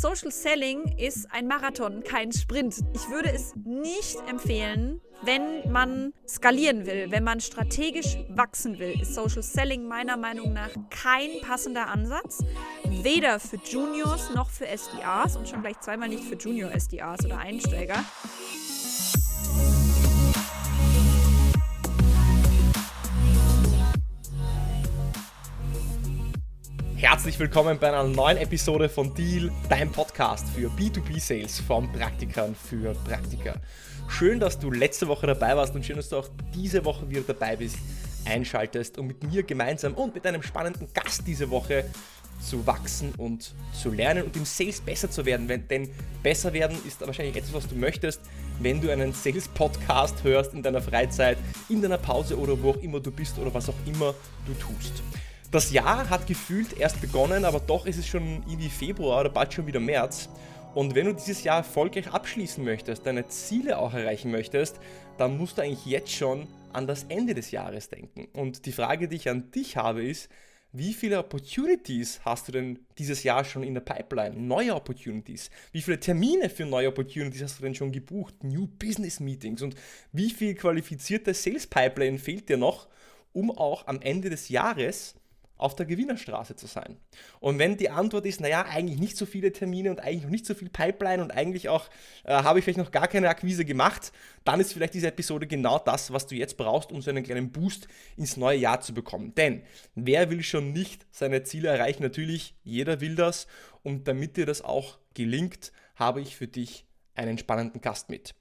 Social Selling ist ein Marathon, kein Sprint. Ich würde es nicht empfehlen, wenn man skalieren will, wenn man strategisch wachsen will, ist Social Selling meiner Meinung nach kein passender Ansatz. Weder für Juniors noch für SDRs und schon gleich zweimal nicht für Junior SDRs oder Einsteiger. Herzlich willkommen bei einer neuen Episode von Deal, dein Podcast für B2B-Sales von Praktikern für Praktiker. Schön, dass du letzte Woche dabei warst und schön, dass du auch diese Woche wieder dabei bist, einschaltest, um mit mir gemeinsam und mit einem spannenden Gast diese Woche zu wachsen und zu lernen und im Sales besser zu werden. Denn besser werden ist wahrscheinlich etwas, was du möchtest, wenn du einen Sales-Podcast hörst in deiner Freizeit, in deiner Pause oder wo auch immer du bist oder was auch immer du tust. Das Jahr hat gefühlt erst begonnen, aber doch ist es schon irgendwie Februar oder bald schon wieder März. Und wenn du dieses Jahr erfolgreich abschließen möchtest, deine Ziele auch erreichen möchtest, dann musst du eigentlich jetzt schon an das Ende des Jahres denken. Und die Frage, die ich an dich habe, ist, wie viele Opportunities hast du denn dieses Jahr schon in der Pipeline? Neue Opportunities? Wie viele Termine für neue Opportunities hast du denn schon gebucht? New Business Meetings? Und wie viel qualifizierte Sales Pipeline fehlt dir noch, um auch am Ende des Jahres auf der Gewinnerstraße zu sein? Und wenn die Antwort ist, naja, eigentlich nicht so viele Termine und eigentlich noch nicht so viel Pipeline und eigentlich auch äh, habe ich vielleicht noch gar keine Akquise gemacht, dann ist vielleicht diese Episode genau das, was du jetzt brauchst, um so einen kleinen Boost ins neue Jahr zu bekommen. Denn wer will schon nicht seine Ziele erreichen? Natürlich, jeder will das. Und damit dir das auch gelingt, habe ich für dich einen spannenden Gast mit.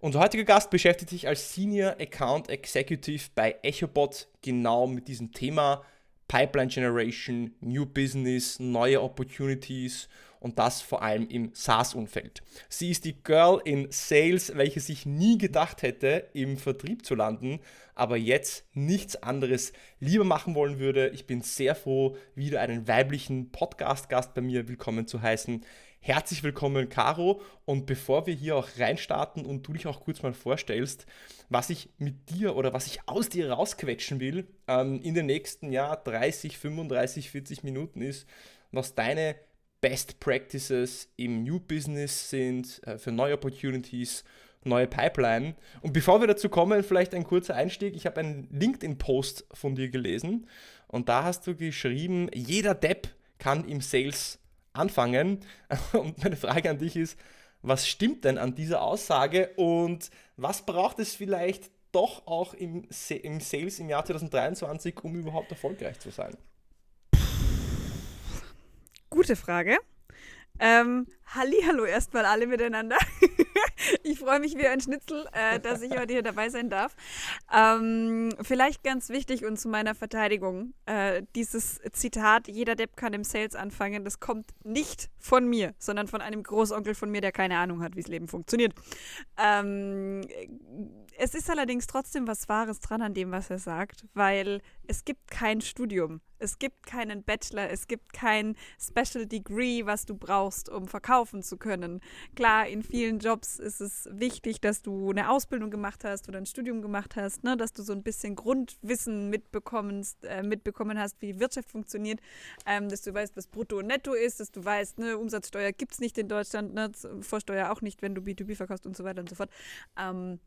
Unser heutiger Gast beschäftigt sich als Senior Account Executive bei EchoBot genau mit diesem Thema Pipeline Generation, New Business, neue Opportunities und das vor allem im SaaS-Umfeld. Sie ist die Girl in Sales, welche sich nie gedacht hätte, im Vertrieb zu landen, aber jetzt nichts anderes lieber machen wollen würde. Ich bin sehr froh, wieder einen weiblichen Podcast-Gast bei mir willkommen zu heißen. Herzlich willkommen, Caro. Und bevor wir hier auch reinstarten und du dich auch kurz mal vorstellst, was ich mit dir oder was ich aus dir rausquetschen will ähm, in den nächsten ja, 30, 35, 40 Minuten ist, was deine Best Practices im New Business sind, äh, für neue Opportunities, neue Pipeline. Und bevor wir dazu kommen, vielleicht ein kurzer Einstieg. Ich habe einen LinkedIn-Post von dir gelesen und da hast du geschrieben, jeder Depp kann im Sales anfangen. Und meine Frage an dich ist, was stimmt denn an dieser Aussage und was braucht es vielleicht doch auch im, im Sales im Jahr 2023, um überhaupt erfolgreich zu sein? Gute Frage. Ähm, Hallihallo erstmal alle miteinander. ich freue mich wie ein Schnitzel, äh, dass ich heute hier dabei sein darf. Ähm, vielleicht ganz wichtig und zu meiner Verteidigung: äh, dieses Zitat, jeder Depp kann im Sales anfangen, das kommt nicht von mir, sondern von einem Großonkel von mir, der keine Ahnung hat, wie das Leben funktioniert. Ähm, es ist allerdings trotzdem was Wahres dran an dem, was er sagt, weil es gibt kein Studium, es gibt keinen Bachelor, es gibt kein Special Degree, was du brauchst, um verkaufen zu können. Klar, in vielen Jobs ist es wichtig, dass du eine Ausbildung gemacht hast oder ein Studium gemacht hast, ne, dass du so ein bisschen Grundwissen mitbekommst, äh, mitbekommen hast, wie die Wirtschaft funktioniert, ähm, dass du weißt, was Brutto und Netto ist, dass du weißt, ne, Umsatzsteuer gibt es nicht in Deutschland, ne, Vorsteuer auch nicht, wenn du B2B verkaufst und so weiter und so fort. Ähm,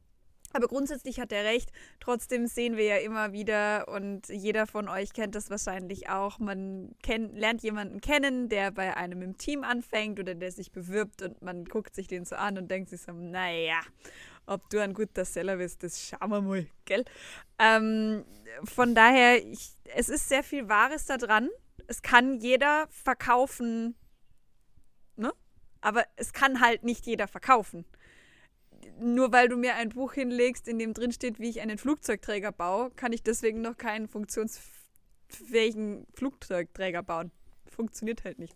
aber grundsätzlich hat er recht. Trotzdem sehen wir ja immer wieder und jeder von euch kennt das wahrscheinlich auch. Man kenn, lernt jemanden kennen, der bei einem im Team anfängt oder der sich bewirbt und man guckt sich den so an und denkt sich so, naja, ob du ein guter Seller bist, das schauen wir mal, gell? Ähm, von daher, ich, es ist sehr viel Wahres da dran. Es kann jeder verkaufen? Aber es kann halt nicht jeder verkaufen nur weil du mir ein Buch hinlegst, in dem drin steht, wie ich einen Flugzeugträger baue, kann ich deswegen noch keinen funktionsfähigen Flugzeugträger bauen. Funktioniert halt nicht.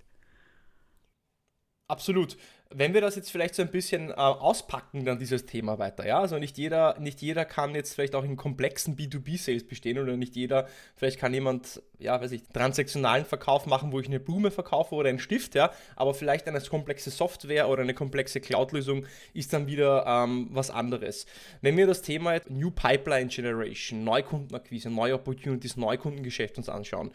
Absolut. Wenn wir das jetzt vielleicht so ein bisschen äh, auspacken, dann dieses Thema weiter, ja, also nicht jeder, nicht jeder kann jetzt vielleicht auch in komplexen B2B-Sales bestehen oder nicht jeder, vielleicht kann jemand, ja, weiß ich, transaktionalen Verkauf machen, wo ich eine Blume verkaufe oder einen Stift, ja, aber vielleicht eine komplexe Software oder eine komplexe Cloud-Lösung ist dann wieder ähm, was anderes. Wenn wir das Thema New Pipeline Generation, Neukundenakquise, neue Opportunities, Neukundengeschäft uns anschauen,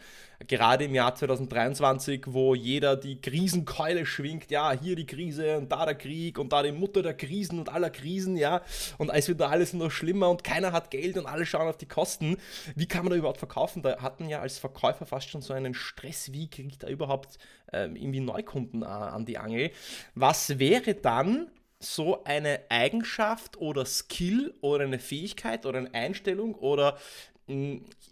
gerade im Jahr 2023, wo jeder die Krisenkeule schwingt, ja, hier die Krise und da der Krieg und da die Mutter der Krisen und aller Krisen, ja, und es wird da alles noch schlimmer und keiner hat Geld und alle schauen auf die Kosten. Wie kann man da überhaupt verkaufen? Da hat man ja als Verkäufer fast schon so einen Stress, wie kriege ich da überhaupt ähm, irgendwie Neukunden äh, an die Angel? Was wäre dann, so eine Eigenschaft oder Skill oder eine Fähigkeit oder eine Einstellung oder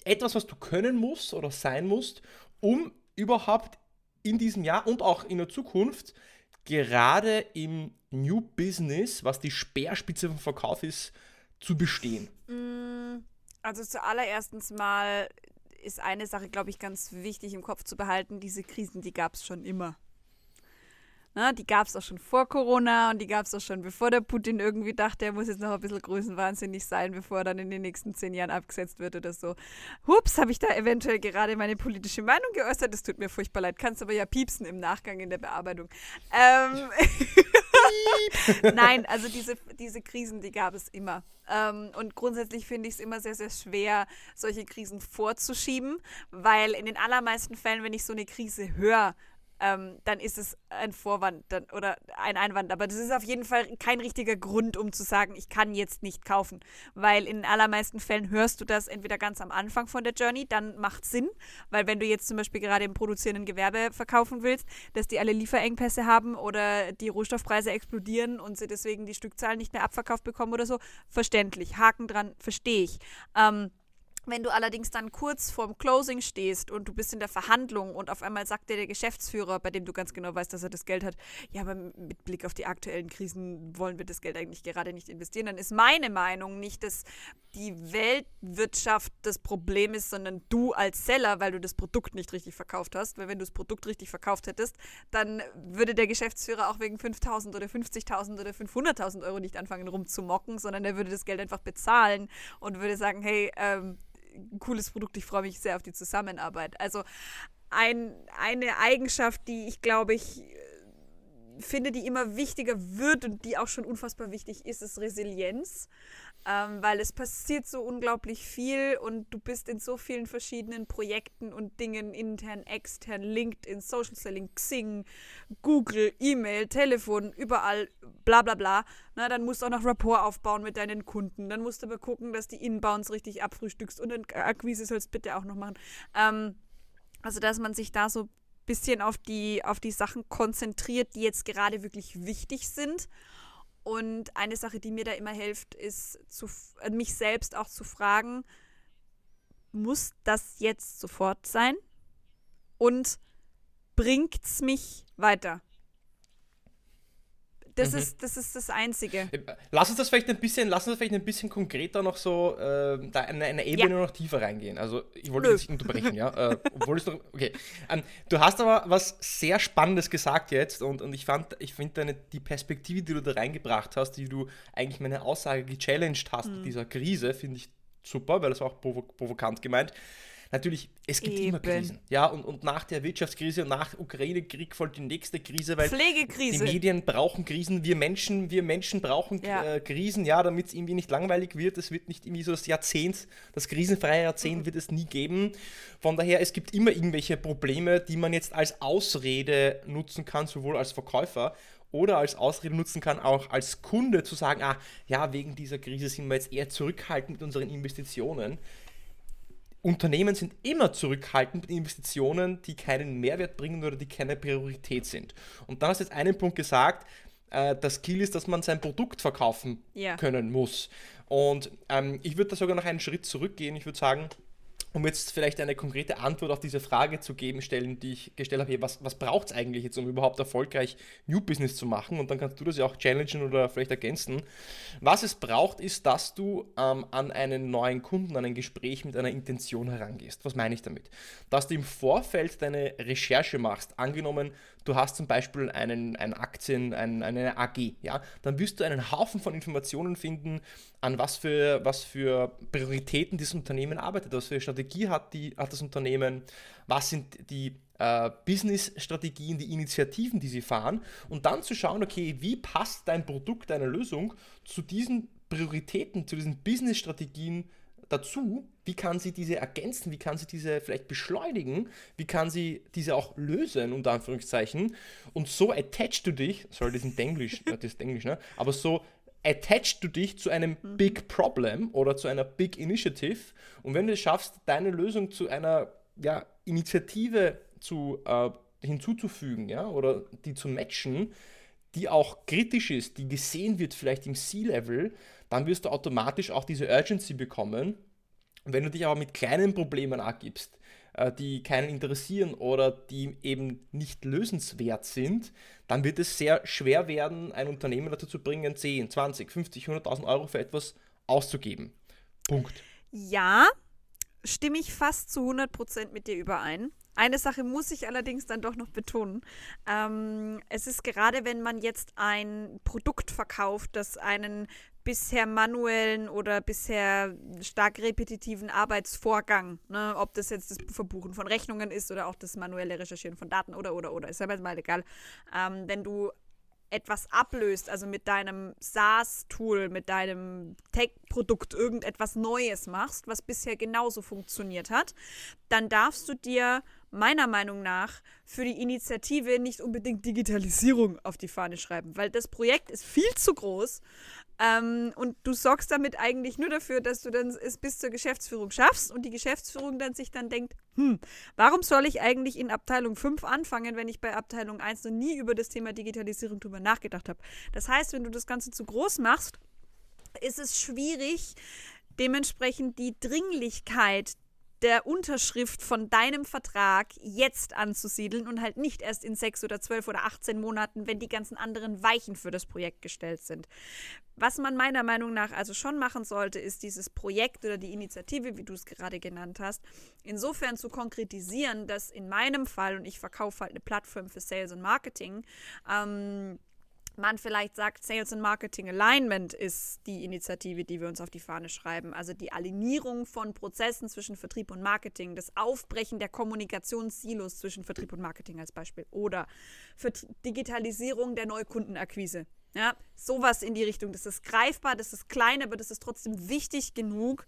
etwas, was du können musst oder sein musst, um überhaupt in diesem Jahr und auch in der Zukunft gerade im New Business, was die Speerspitze vom Verkauf ist, zu bestehen? Mm, also zuallererst mal ist eine Sache, glaube ich, ganz wichtig im Kopf zu behalten. Diese Krisen, die gab es schon immer. Na, die gab es auch schon vor Corona und die gab es auch schon bevor der Putin irgendwie dachte, er muss jetzt noch ein bisschen größenwahnsinnig sein, bevor er dann in den nächsten zehn Jahren abgesetzt wird oder so. Hups, habe ich da eventuell gerade meine politische Meinung geäußert. Das tut mir furchtbar leid. Kannst aber ja piepsen im Nachgang in der Bearbeitung. Ähm Nein, also diese, diese Krisen, die gab es immer. Ähm, und grundsätzlich finde ich es immer sehr, sehr schwer, solche Krisen vorzuschieben, weil in den allermeisten Fällen, wenn ich so eine Krise höre, ähm, dann ist es ein Vorwand dann, oder ein Einwand. Aber das ist auf jeden Fall kein richtiger Grund, um zu sagen, ich kann jetzt nicht kaufen. Weil in allermeisten Fällen hörst du das entweder ganz am Anfang von der Journey, dann macht Sinn. Weil wenn du jetzt zum Beispiel gerade im produzierenden Gewerbe verkaufen willst, dass die alle Lieferengpässe haben oder die Rohstoffpreise explodieren und sie deswegen die Stückzahlen nicht mehr abverkauft bekommen oder so, verständlich. Haken dran, verstehe ich. Ähm, wenn du allerdings dann kurz vorm Closing stehst und du bist in der Verhandlung und auf einmal sagt dir der Geschäftsführer, bei dem du ganz genau weißt, dass er das Geld hat, ja, aber mit Blick auf die aktuellen Krisen wollen wir das Geld eigentlich gerade nicht investieren, dann ist meine Meinung nicht, dass die Weltwirtschaft das Problem ist, sondern du als Seller, weil du das Produkt nicht richtig verkauft hast. Weil wenn du das Produkt richtig verkauft hättest, dann würde der Geschäftsführer auch wegen 5.000 oder 50.000 oder 500.000 Euro nicht anfangen rumzumocken, sondern er würde das Geld einfach bezahlen und würde sagen, hey, ähm, cooles Produkt. Ich freue mich sehr auf die Zusammenarbeit. Also ein, eine Eigenschaft, die ich glaube ich finde, die immer wichtiger wird und die auch schon unfassbar wichtig ist, ist Resilienz ähm, weil es passiert so unglaublich viel und du bist in so vielen verschiedenen Projekten und Dingen, intern, extern, LinkedIn, Social Selling, Xing, Google, E-Mail, Telefon, überall, bla bla bla. Na, dann musst du auch noch Rapport aufbauen mit deinen Kunden. Dann musst du aber gucken, dass die Inbounds richtig abfrühstückst und eine Akquise sollst bitte auch noch machen. Ähm, also, dass man sich da so bisschen auf die, auf die Sachen konzentriert, die jetzt gerade wirklich wichtig sind und eine Sache, die mir da immer hilft, ist, zu, äh, mich selbst auch zu fragen, muss das jetzt sofort sein? Und bringt es mich weiter? Das, mhm. ist, das ist das Einzige. Äh, lass uns das vielleicht ein bisschen, lass uns das vielleicht ein bisschen konkreter noch so, äh, da eine, eine Ebene ja. noch tiefer reingehen. Also ich wollte dich nicht unterbrechen, ja. Äh, obwohl es doch. Okay. Ähm, du hast aber was sehr Spannendes gesagt jetzt und, und ich fand, ich finde die Perspektive, die du da reingebracht hast, die du eigentlich meine Aussage gechallenged hast mhm. mit dieser Krise, finde ich super, weil das war auch provokant gemeint natürlich, es gibt Eben. immer Krisen. Ja, und, und nach der Wirtschaftskrise und nach Ukraine-Krieg folgt die nächste Krise, weil die Medien brauchen Krisen, wir Menschen, wir Menschen brauchen ja. äh, Krisen, ja, damit es irgendwie nicht langweilig wird. Es wird nicht irgendwie so das Jahrzehnt, das krisenfreie Jahrzehnt mhm. wird es nie geben. Von daher, es gibt immer irgendwelche Probleme, die man jetzt als Ausrede nutzen kann, sowohl als Verkäufer oder als Ausrede nutzen kann, auch als Kunde zu sagen, ah, ja, wegen dieser Krise sind wir jetzt eher zurückhaltend mit unseren Investitionen. Unternehmen sind immer zurückhaltend mit Investitionen, die keinen Mehrwert bringen oder die keine Priorität sind. Und dann hast du jetzt einen Punkt gesagt, äh, das Skill ist, dass man sein Produkt verkaufen yeah. können muss. Und ähm, ich würde da sogar noch einen Schritt zurückgehen. Ich würde sagen, um jetzt vielleicht eine konkrete Antwort auf diese Frage zu geben, stellen, die ich gestellt habe, was, was braucht es eigentlich jetzt, um überhaupt erfolgreich New Business zu machen? Und dann kannst du das ja auch challengen oder vielleicht ergänzen. Was es braucht, ist, dass du ähm, an einen neuen Kunden, an ein Gespräch mit einer Intention herangehst. Was meine ich damit? Dass du im Vorfeld deine Recherche machst. Angenommen, du hast zum Beispiel einen, einen Aktien, einen, eine AG, ja, dann wirst du einen Haufen von Informationen finden, an was für, was für Prioritäten dieses Unternehmen arbeitet, was für Strategie hat, die, hat das Unternehmen, was sind die äh, Business-Strategien, die Initiativen, die sie fahren und dann zu schauen, okay, wie passt dein Produkt, deine Lösung zu diesen Prioritäten, zu diesen Business-Strategien dazu, wie kann sie diese ergänzen, wie kann sie diese vielleicht beschleunigen, wie kann sie diese auch lösen, unter Anführungszeichen. Und so attachst du dich, sorry, das ist Englisch, das ist Englisch, ne? aber so attachst du dich zu einem mhm. Big Problem oder zu einer Big Initiative. Und wenn du es schaffst, deine Lösung zu einer ja, Initiative zu, äh, hinzuzufügen ja, oder die zu matchen, die auch kritisch ist, die gesehen wird vielleicht im C-Level, dann wirst du automatisch auch diese Urgency bekommen. wenn du dich aber mit kleinen Problemen abgibst, äh, die keinen interessieren oder die eben nicht lösenswert sind, dann wird es sehr schwer werden, ein Unternehmen dazu zu bringen, 10, 20, 50, 100.000 Euro für etwas auszugeben. Punkt. Ja, stimme ich fast zu 100% mit dir überein. Eine Sache muss ich allerdings dann doch noch betonen. Ähm, es ist gerade, wenn man jetzt ein Produkt verkauft, das einen bisher manuellen oder bisher stark repetitiven Arbeitsvorgang, ne, ob das jetzt das Verbuchen von Rechnungen ist oder auch das manuelle Recherchieren von Daten oder oder oder, ist aber mal egal. Ähm, wenn du etwas ablöst, also mit deinem SaaS-Tool, mit deinem Tech-Produkt irgendetwas Neues machst, was bisher genauso funktioniert hat, dann darfst du dir meiner Meinung nach für die Initiative nicht unbedingt Digitalisierung auf die Fahne schreiben, weil das Projekt ist viel zu groß ähm, und du sorgst damit eigentlich nur dafür, dass du dann es bis zur Geschäftsführung schaffst und die Geschäftsführung dann sich dann denkt, hm, warum soll ich eigentlich in Abteilung 5 anfangen, wenn ich bei Abteilung 1 noch nie über das Thema Digitalisierung drüber nachgedacht habe. Das heißt, wenn du das Ganze zu groß machst, ist es schwierig, dementsprechend die Dringlichkeit der Unterschrift von deinem Vertrag jetzt anzusiedeln und halt nicht erst in sechs oder zwölf oder 18 Monaten, wenn die ganzen anderen Weichen für das Projekt gestellt sind. Was man meiner Meinung nach also schon machen sollte, ist dieses Projekt oder die Initiative, wie du es gerade genannt hast, insofern zu konkretisieren, dass in meinem Fall, und ich verkaufe halt eine Plattform für Sales und Marketing, ähm, man vielleicht sagt, Sales and Marketing Alignment ist die Initiative, die wir uns auf die Fahne schreiben. Also die Alignierung von Prozessen zwischen Vertrieb und Marketing, das Aufbrechen der Kommunikationssilos zwischen Vertrieb und Marketing als Beispiel oder für Digitalisierung der Neukundenakquise. Ja, sowas in die Richtung. Das ist greifbar, das ist klein, aber das ist trotzdem wichtig genug,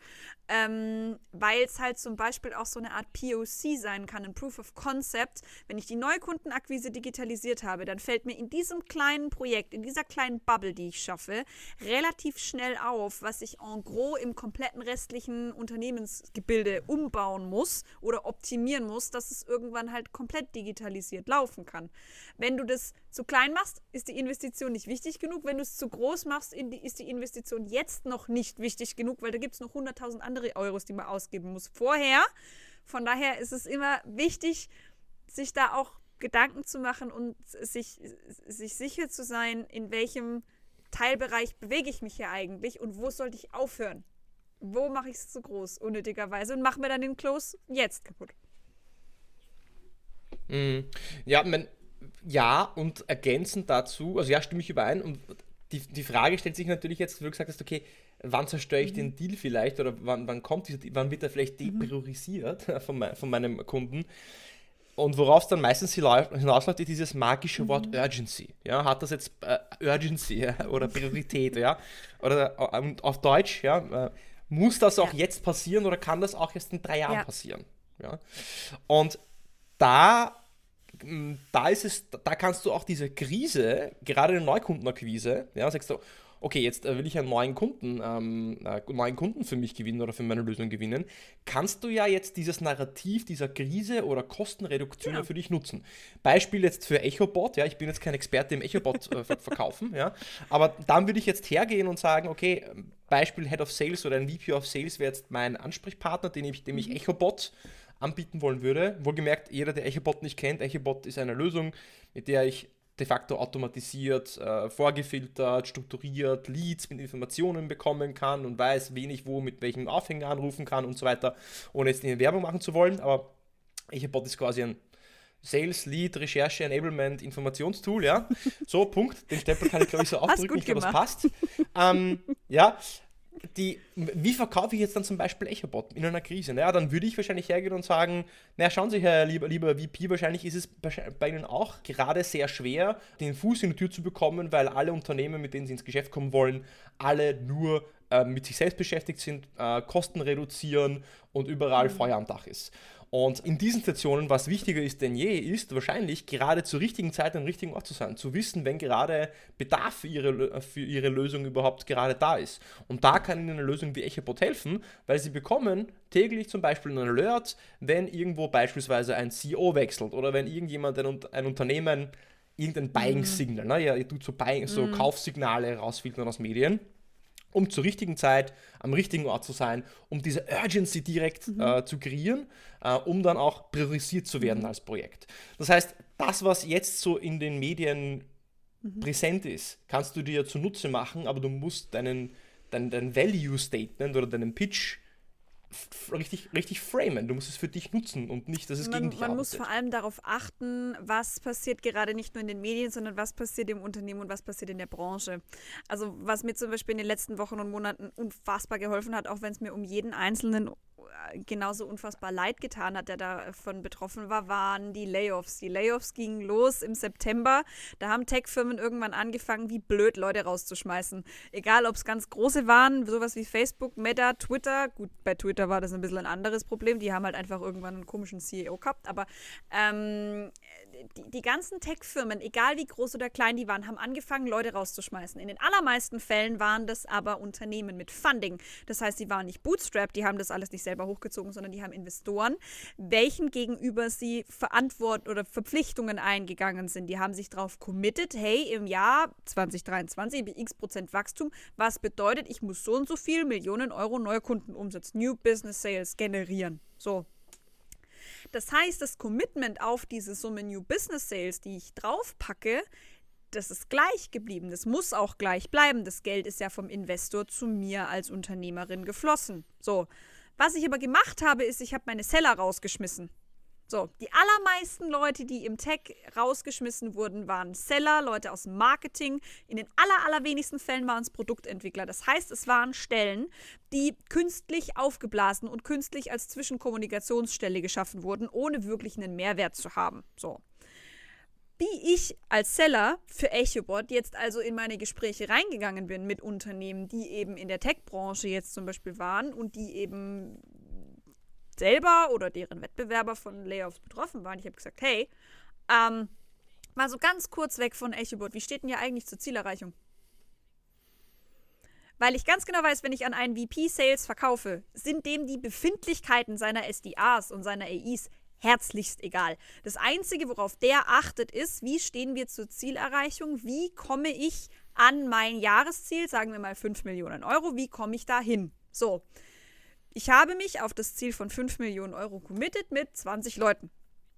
ähm, weil es halt zum Beispiel auch so eine Art POC sein kann, ein Proof of Concept. Wenn ich die Neukundenakquise digitalisiert habe, dann fällt mir in diesem kleinen Projekt, in dieser kleinen Bubble, die ich schaffe, relativ schnell auf, was ich en gros im kompletten restlichen Unternehmensgebilde umbauen muss oder optimieren muss, dass es irgendwann halt komplett digitalisiert laufen kann. Wenn du das zu klein machst, ist die Investition nicht wichtig genug. Wenn du es zu groß machst, ist die Investition jetzt noch nicht wichtig genug, weil da gibt es noch 100.000 andere Euros, die man ausgeben muss vorher. Von daher ist es immer wichtig, sich da auch Gedanken zu machen und sich, sich sicher zu sein, in welchem Teilbereich bewege ich mich hier eigentlich und wo sollte ich aufhören? Wo mache ich es zu groß, unnötigerweise, und mache mir dann den Close jetzt kaputt? Mm, ja, mein, ja, und ergänzend dazu, also ja, stimme ich überein. Und die, die Frage stellt sich natürlich jetzt, wie du gesagt hast, okay, wann zerstöre ich mhm. den Deal vielleicht oder wann, wann kommt dieser, wann wird er vielleicht mhm. depriorisiert mhm. von, mein, von meinem Kunden? Und worauf es dann meistens hinausläuft, ist dieses magische mhm. Wort Urgency. Ja, hat das jetzt äh, Urgency ja, oder Priorität, ja? Oder äh, auf Deutsch, ja, äh, muss das auch ja. jetzt passieren oder kann das auch erst in drei Jahren ja. passieren? Ja? Und da da ist es, da kannst du auch diese Krise, gerade eine Neukundenakquise, ja, sagst du, okay, jetzt äh, will ich einen neuen Kunden, ähm, äh, neuen Kunden für mich gewinnen oder für meine Lösung gewinnen, kannst du ja jetzt dieses Narrativ dieser Krise oder Kostenreduktion ja. für dich nutzen. Beispiel jetzt für EchoBot, ja, ich bin jetzt kein Experte im EchoBot äh, verkaufen, ja, aber dann würde ich jetzt hergehen und sagen, okay, Beispiel Head of Sales oder ein VP of Sales wäre jetzt mein Ansprechpartner, den ich, dem ich mhm. EchoBot anbieten wollen würde. Wohlgemerkt, jeder, der EchoBot nicht kennt, EchoBot ist eine Lösung, mit der ich de facto automatisiert, äh, vorgefiltert, strukturiert Leads mit Informationen bekommen kann und weiß, wen ich wo mit welchem Aufhänger anrufen kann und so weiter, ohne jetzt eine Werbung machen zu wollen. Aber EchoBot ist quasi ein Sales, Lead, Recherche, Enablement, Informationstool, ja. So, Punkt. Den Stempel kann ich, glaube ich, so aufdrücken. Ich glaube, das passt. Ähm, ja, die, wie verkaufe ich jetzt dann zum Beispiel EchoBot in einer Krise? Naja, dann würde ich wahrscheinlich hergehen und sagen, naja, schauen Sie, Herr lieber, lieber VP, wahrscheinlich ist es bei Ihnen auch gerade sehr schwer, den Fuß in die Tür zu bekommen, weil alle Unternehmen, mit denen Sie ins Geschäft kommen wollen, alle nur äh, mit sich selbst beschäftigt sind, äh, Kosten reduzieren und überall mhm. Feuer am Dach ist. Und in diesen Situationen, was wichtiger ist denn je, ist wahrscheinlich gerade zur richtigen Zeit am richtigen Ort zu sein, zu wissen, wenn gerade Bedarf für ihre, für ihre Lösung überhaupt gerade da ist. Und da kann Ihnen eine Lösung wie EchoBot helfen, weil Sie bekommen täglich zum Beispiel einen Alert, wenn irgendwo beispielsweise ein CEO wechselt oder wenn irgendjemand ein, ein Unternehmen irgendein Buying-Signal, mhm. ne? ja, ihr tut so, Buying, so mhm. Kaufsignale rausfiltern aus Medien um zur richtigen Zeit am richtigen Ort zu sein, um diese Urgency direkt mhm. äh, zu kreieren, äh, um dann auch priorisiert zu werden mhm. als Projekt. Das heißt, das, was jetzt so in den Medien mhm. präsent ist, kannst du dir zunutze machen, aber du musst deinen, dein, dein Value Statement oder deinen Pitch richtig, richtig framen. Du musst es für dich nutzen und nicht, dass es man, gegen dich Man arbeitet. muss vor allem darauf achten, was passiert gerade nicht nur in den Medien, sondern was passiert im Unternehmen und was passiert in der Branche. Also was mir zum Beispiel in den letzten Wochen und Monaten unfassbar geholfen hat, auch wenn es mir um jeden einzelnen genauso unfassbar leid getan hat, der davon betroffen war, waren die Layoffs. Die Layoffs gingen los im September. Da haben Tech-Firmen irgendwann angefangen, wie blöd Leute rauszuschmeißen. Egal, ob es ganz große waren, sowas wie Facebook, Meta, Twitter. Gut, bei Twitter war das ein bisschen ein anderes Problem. Die haben halt einfach irgendwann einen komischen CEO gehabt. Aber ähm, die, die ganzen Tech-Firmen, egal wie groß oder klein die waren, haben angefangen, Leute rauszuschmeißen. In den allermeisten Fällen waren das aber Unternehmen mit Funding. Das heißt, sie waren nicht bootstrapped, die haben das alles nicht selber hochgezogen, sondern die haben Investoren, welchen gegenüber sie Verantwortung oder Verpflichtungen eingegangen sind. Die haben sich darauf committed, hey, im Jahr 2023 x Prozent Wachstum, was bedeutet, ich muss so und so viel Millionen Euro neue Kundenumsatz, New Business Sales generieren. So, das heißt, das Commitment auf diese Summe New Business Sales, die ich draufpacke, das ist gleich geblieben. Das muss auch gleich bleiben. Das Geld ist ja vom Investor zu mir als Unternehmerin geflossen. So. Was ich aber gemacht habe, ist, ich habe meine Seller rausgeschmissen. So, die allermeisten Leute, die im Tech rausgeschmissen wurden, waren Seller, Leute aus dem Marketing. In den aller, allerwenigsten Fällen waren es Produktentwickler. Das heißt, es waren Stellen, die künstlich aufgeblasen und künstlich als Zwischenkommunikationsstelle geschaffen wurden, ohne wirklich einen Mehrwert zu haben. So. Wie ich als Seller für EchoBot jetzt also in meine Gespräche reingegangen bin mit Unternehmen, die eben in der Tech-Branche jetzt zum Beispiel waren und die eben selber oder deren Wettbewerber von Layoffs betroffen waren. Ich habe gesagt, hey, ähm, mal so ganz kurz weg von EchoBot, wie steht denn ja eigentlich zur Zielerreichung? Weil ich ganz genau weiß, wenn ich an einen VP Sales verkaufe, sind dem die Befindlichkeiten seiner SDAs und seiner AIs herzlichst egal. Das Einzige, worauf der achtet, ist, wie stehen wir zur Zielerreichung? Wie komme ich an mein Jahresziel, sagen wir mal 5 Millionen Euro, wie komme ich da hin? So, ich habe mich auf das Ziel von 5 Millionen Euro committed mit 20 Leuten.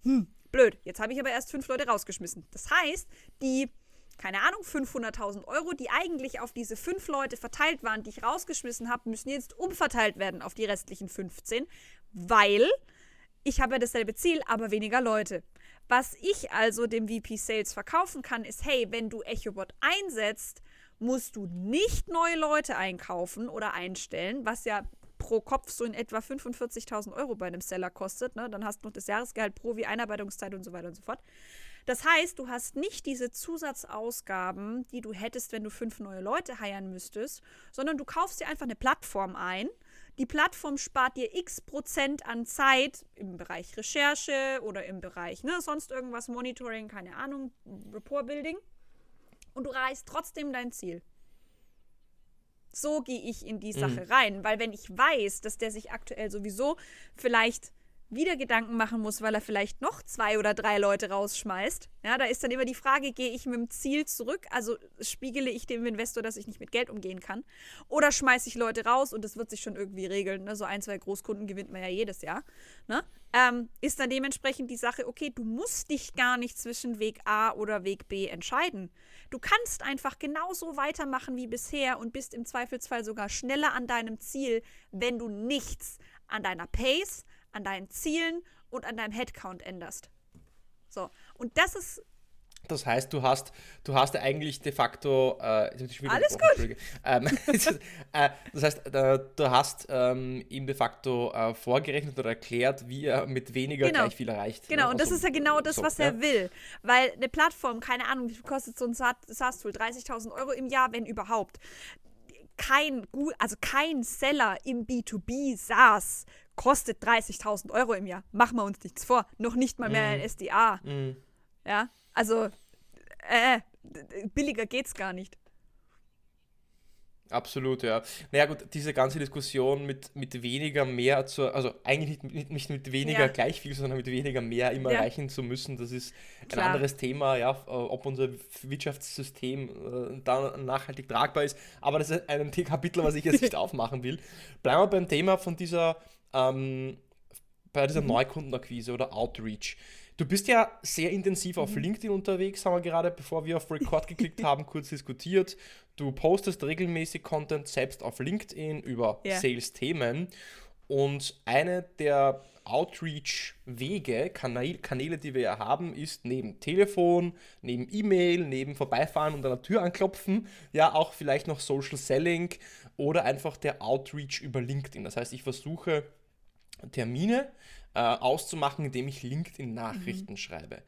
Hm, blöd. Jetzt habe ich aber erst 5 Leute rausgeschmissen. Das heißt, die, keine Ahnung, 500.000 Euro, die eigentlich auf diese 5 Leute verteilt waren, die ich rausgeschmissen habe, müssen jetzt umverteilt werden auf die restlichen 15, weil ich habe ja dasselbe Ziel, aber weniger Leute. Was ich also dem VP Sales verkaufen kann, ist, hey, wenn du EchoBot einsetzt, musst du nicht neue Leute einkaufen oder einstellen, was ja pro Kopf so in etwa 45.000 Euro bei einem Seller kostet. Ne? Dann hast du noch das Jahresgehalt pro wie Einarbeitungszeit und so weiter und so fort. Das heißt, du hast nicht diese Zusatzausgaben, die du hättest, wenn du fünf neue Leute heiern müsstest, sondern du kaufst dir einfach eine Plattform ein. Die Plattform spart dir x Prozent an Zeit im Bereich Recherche oder im Bereich ne, sonst irgendwas, Monitoring, keine Ahnung, Report Building. Und du reißt trotzdem dein Ziel. So gehe ich in die Sache mhm. rein, weil wenn ich weiß, dass der sich aktuell sowieso vielleicht wieder Gedanken machen muss, weil er vielleicht noch zwei oder drei Leute rausschmeißt. Ja, da ist dann immer die Frage, gehe ich mit dem Ziel zurück, also spiegele ich dem Investor, dass ich nicht mit Geld umgehen kann, oder schmeiße ich Leute raus und das wird sich schon irgendwie regeln. Ne? So ein, zwei Großkunden gewinnt man ja jedes Jahr. Ne? Ähm, ist dann dementsprechend die Sache, okay, du musst dich gar nicht zwischen Weg A oder Weg B entscheiden. Du kannst einfach genauso weitermachen wie bisher und bist im Zweifelsfall sogar schneller an deinem Ziel, wenn du nichts an deiner Pace, an deinen Zielen und an deinem Headcount änderst. So. Und das ist das heißt, du hast, du hast eigentlich de facto. Äh, Alles gut. Ähm, äh, das heißt, äh, du hast ähm, ihm de facto äh, vorgerechnet oder erklärt, wie er mit weniger genau. gleich viel erreicht. Genau, ne? und das also, ist ja genau das, so, was er will. Weil eine Plattform, keine Ahnung, wie viel kostet so ein SaaS-Tool? 30.000 Euro im Jahr, wenn überhaupt. Kein, also kein Seller im B2B SaaS kostet 30.000 Euro im Jahr. Machen wir uns nichts vor. Noch nicht mal mehr mm. ein SDA. Mm. Ja, also, äh, billiger geht's gar nicht. Absolut, ja. Naja gut, diese ganze Diskussion mit, mit weniger mehr zu, also eigentlich nicht, nicht mit weniger ja. gleich viel, sondern mit weniger mehr immer ja. erreichen zu müssen, das ist Klar. ein anderes Thema, ja, ob unser Wirtschaftssystem äh, da nachhaltig tragbar ist. Aber das ist ein Kapitel, was ich jetzt nicht aufmachen will. Bleiben wir beim Thema von dieser, ähm, bei dieser mhm. Neukundenakquise oder Outreach. Du bist ja sehr intensiv auf mhm. LinkedIn unterwegs, haben wir gerade, bevor wir auf Record geklickt haben, kurz diskutiert. Du postest regelmäßig Content selbst auf LinkedIn über ja. Sales-Themen. Und eine der Outreach-Wege, Kanäle, die wir ja haben, ist neben Telefon, neben E-Mail, neben Vorbeifahren und an der Tür anklopfen, ja auch vielleicht noch Social Selling oder einfach der Outreach über LinkedIn. Das heißt, ich versuche Termine äh, auszumachen, indem ich LinkedIn-Nachrichten mhm. schreibe.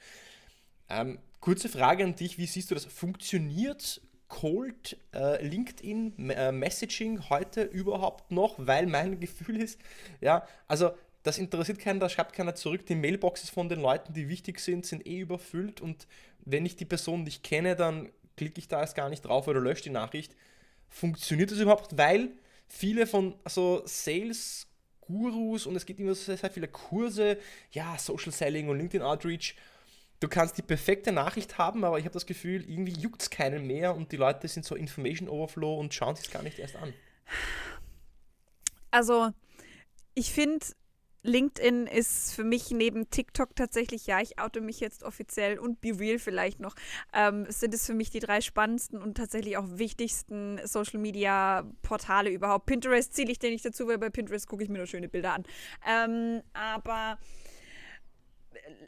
Ähm, kurze Frage an dich, wie siehst du das? Funktioniert Cold äh, LinkedIn äh, Messaging heute überhaupt noch? Weil mein Gefühl ist, ja, also das interessiert keinen, da schreibt keiner zurück. Die Mailboxes von den Leuten, die wichtig sind, sind eh überfüllt und wenn ich die Person nicht kenne, dann klicke ich da erst gar nicht drauf oder lösche die Nachricht. Funktioniert das überhaupt? Weil viele von so Sales Gurus und es gibt immer sehr, sehr viele Kurse, ja, Social Selling und LinkedIn Outreach. Du kannst die perfekte Nachricht haben, aber ich habe das Gefühl, irgendwie juckt es keinen mehr und die Leute sind so Information Overflow und schauen sich es gar nicht erst an. Also, ich finde, LinkedIn ist für mich neben TikTok tatsächlich, ja, ich oute mich jetzt offiziell und Be Real vielleicht noch, ähm, sind es für mich die drei spannendsten und tatsächlich auch wichtigsten Social Media Portale überhaupt. Pinterest zähle ich dir nicht dazu, weil bei Pinterest gucke ich mir nur schöne Bilder an. Ähm, aber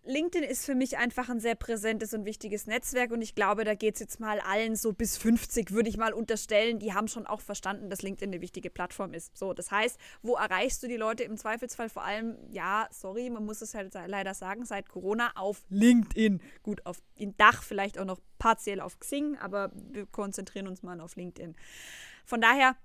LinkedIn ist für mich einfach ein sehr präsentes und wichtiges Netzwerk und ich glaube, da geht es jetzt mal allen so bis 50, würde ich mal unterstellen, die haben schon auch verstanden, dass LinkedIn eine wichtige Plattform ist. So, das heißt, wo erreichst du die Leute im Zweifelsfall vor allem, ja, sorry, man muss es halt leider sagen, seit Corona auf LinkedIn. Gut, auf in Dach vielleicht auch noch partiell auf Xing, aber wir konzentrieren uns mal auf LinkedIn. Von daher,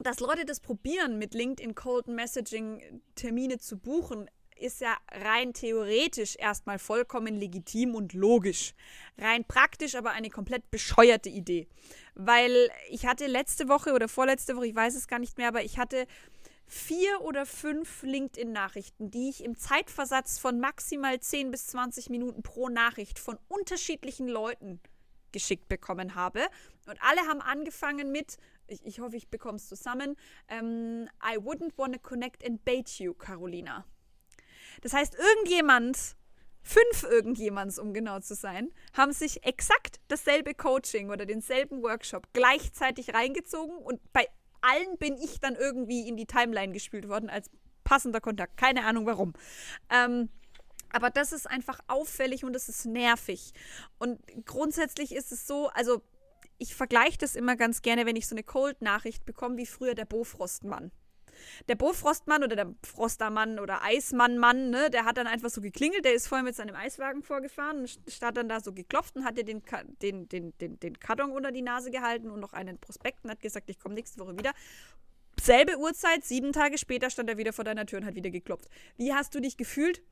dass Leute das probieren, mit LinkedIn Cold Messaging Termine zu buchen, ist ja rein theoretisch erstmal vollkommen legitim und logisch. Rein praktisch aber eine komplett bescheuerte Idee. Weil ich hatte letzte Woche oder vorletzte Woche, ich weiß es gar nicht mehr, aber ich hatte vier oder fünf LinkedIn-Nachrichten, die ich im Zeitversatz von maximal 10 bis 20 Minuten pro Nachricht von unterschiedlichen Leuten geschickt bekommen habe. Und alle haben angefangen mit, ich, ich hoffe, ich bekomme es zusammen, ähm, I wouldn't want to connect and bait you, Carolina. Das heißt, irgendjemand, fünf irgendjemands, um genau zu sein, haben sich exakt dasselbe Coaching oder denselben Workshop gleichzeitig reingezogen und bei allen bin ich dann irgendwie in die Timeline gespielt worden als passender Kontakt. Keine Ahnung warum. Ähm, aber das ist einfach auffällig und das ist nervig. Und grundsätzlich ist es so, also ich vergleiche das immer ganz gerne, wenn ich so eine Cold-Nachricht bekomme, wie früher der Bofrostmann der Bofrostmann oder der Frostermann oder Eismannmann, ne, der hat dann einfach so geklingelt, der ist vorher mit seinem Eiswagen vorgefahren und hat dann da so geklopft und hat dir den, den, den, den, den Karton unter die Nase gehalten und noch einen Prospekt und hat gesagt, ich komme nächste Woche wieder. Selbe Uhrzeit, sieben Tage später stand er wieder vor deiner Tür und hat wieder geklopft. Wie hast du dich gefühlt?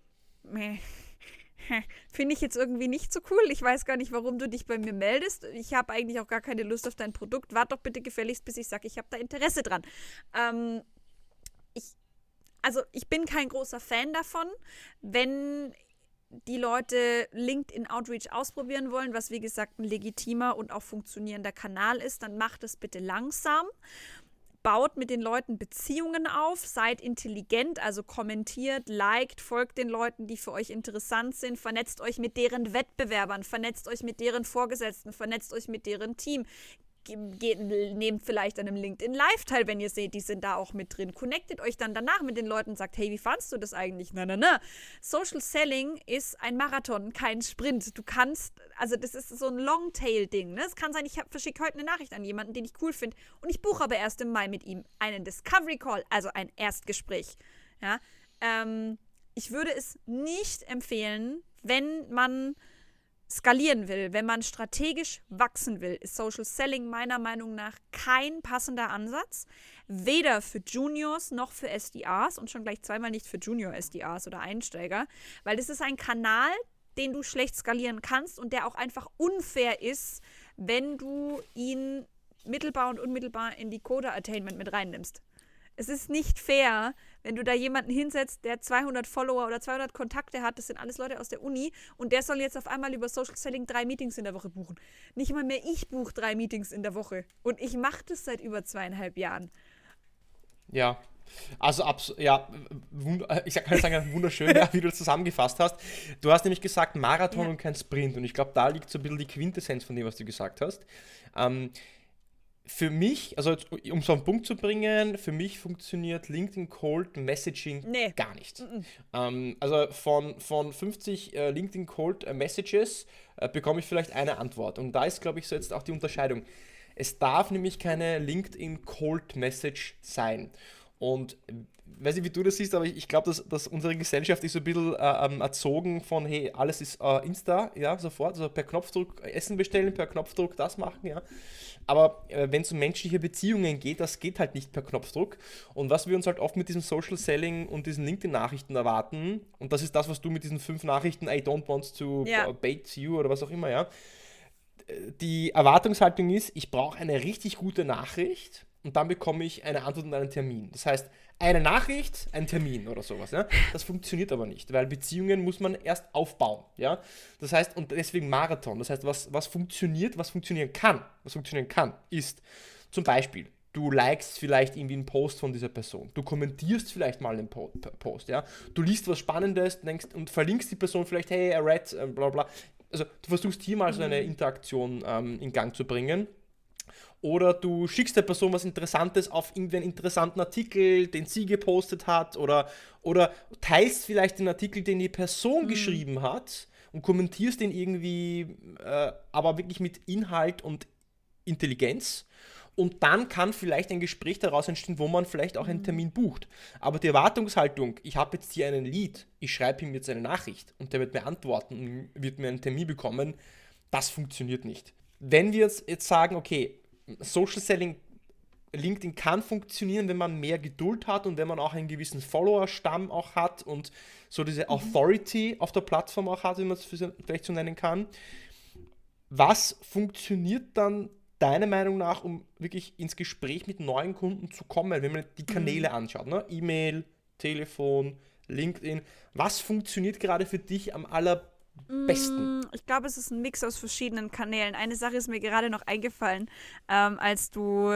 Finde ich jetzt irgendwie nicht so cool. Ich weiß gar nicht, warum du dich bei mir meldest. Ich habe eigentlich auch gar keine Lust auf dein Produkt. Wart doch bitte gefälligst, bis ich sage, ich habe da Interesse dran. Ähm, also ich bin kein großer Fan davon, wenn die Leute LinkedIn Outreach ausprobieren wollen, was wie gesagt ein legitimer und auch funktionierender Kanal ist, dann macht es bitte langsam. Baut mit den Leuten Beziehungen auf, seid intelligent, also kommentiert, liked, folgt den Leuten, die für euch interessant sind, vernetzt euch mit deren Wettbewerbern, vernetzt euch mit deren Vorgesetzten, vernetzt euch mit deren Team nehmt vielleicht an einem LinkedIn Live teil, wenn ihr seht, die sind da auch mit drin. Connectet euch dann danach mit den Leuten und sagt, hey, wie fandst du das eigentlich? Na, na, na. Social Selling ist ein Marathon, kein Sprint. Du kannst, also das ist so ein Longtail-Ding. Ne? Es kann sein, ich verschicke heute eine Nachricht an jemanden, den ich cool finde und ich buche aber erst im Mai mit ihm einen Discovery Call, also ein Erstgespräch. Ja, ähm, ich würde es nicht empfehlen, wenn man skalieren will, wenn man strategisch wachsen will, ist Social Selling meiner Meinung nach kein passender Ansatz. Weder für Juniors noch für SDRs und schon gleich zweimal nicht für Junior SDRs oder Einsteiger, weil das ist ein Kanal, den du schlecht skalieren kannst und der auch einfach unfair ist, wenn du ihn mittelbar und unmittelbar in die Coder-Attainment mit reinnimmst. Es ist nicht fair, wenn du da jemanden hinsetzt, der 200 Follower oder 200 Kontakte hat, das sind alles Leute aus der Uni, und der soll jetzt auf einmal über Social Selling drei Meetings in der Woche buchen. Nicht mal mehr ich buche drei Meetings in der Woche. Und ich mache das seit über zweieinhalb Jahren. Ja, also, ja, ich kann sagen, wunderschön, ja, wie du das zusammengefasst hast. Du hast nämlich gesagt Marathon ja. und kein Sprint. Und ich glaube, da liegt so ein bisschen die Quintessenz von dem, was du gesagt hast. Ähm, für mich, also um es auf den Punkt zu bringen, für mich funktioniert LinkedIn Cold Messaging nee. gar nicht. Mm -mm. Ähm, also von, von 50 äh, LinkedIn Cold äh, Messages äh, bekomme ich vielleicht eine Antwort. Und da ist, glaube ich, so jetzt auch die Unterscheidung. Es darf nämlich keine LinkedIn Cold Message sein. Und weiß nicht, wie du das siehst, aber ich, ich glaube, dass, dass unsere Gesellschaft ist so ein bisschen äh, ähm, erzogen von, hey, alles ist äh, Insta, ja, sofort, also per Knopfdruck Essen bestellen, per Knopfdruck das machen, ja. Aber äh, wenn es um menschliche Beziehungen geht, das geht halt nicht per Knopfdruck. Und was wir uns halt oft mit diesem Social Selling und diesen LinkedIn-Nachrichten erwarten, und das ist das, was du mit diesen fünf Nachrichten, I don't want to ja. bait you oder was auch immer, ja. Die Erwartungshaltung ist, ich brauche eine richtig gute Nachricht und dann bekomme ich eine Antwort und einen Termin. Das heißt, eine Nachricht, ein Termin oder sowas. Ja? Das funktioniert aber nicht, weil Beziehungen muss man erst aufbauen. Ja? Das heißt, und deswegen Marathon. Das heißt, was, was funktioniert, was funktionieren kann, was funktionieren kann, ist zum Beispiel, du likest vielleicht irgendwie einen Post von dieser Person, du kommentierst vielleicht mal einen Post, ja, du liest was Spannendes denkst, und verlinkst die Person vielleicht, hey, I read, äh, bla bla. Also du versuchst hier mal so eine. Interaktion ähm, in Gang zu bringen oder du schickst der Person was Interessantes auf irgendeinen interessanten Artikel, den sie gepostet hat, oder, oder teilst vielleicht den Artikel, den die Person mhm. geschrieben hat und kommentierst den irgendwie, äh, aber wirklich mit Inhalt und Intelligenz. Und dann kann vielleicht ein Gespräch daraus entstehen, wo man vielleicht auch einen mhm. Termin bucht. Aber die Erwartungshaltung, ich habe jetzt hier einen Lead, ich schreibe ihm jetzt eine Nachricht und der wird mir antworten und wird mir einen Termin bekommen, das funktioniert nicht. Wenn wir jetzt sagen, okay, Social Selling LinkedIn kann funktionieren, wenn man mehr Geduld hat und wenn man auch einen gewissen Follower-Stamm auch hat und so diese mhm. Authority auf der Plattform auch hat, wie man es vielleicht so nennen kann. Was funktioniert dann deiner Meinung nach, um wirklich ins Gespräch mit neuen Kunden zu kommen, wenn man die Kanäle mhm. anschaut? Ne? E-Mail, Telefon, LinkedIn. Was funktioniert gerade für dich am allerbesten? Besten? Mm, ich glaube, es ist ein Mix aus verschiedenen Kanälen. Eine Sache ist mir gerade noch eingefallen, ähm, als du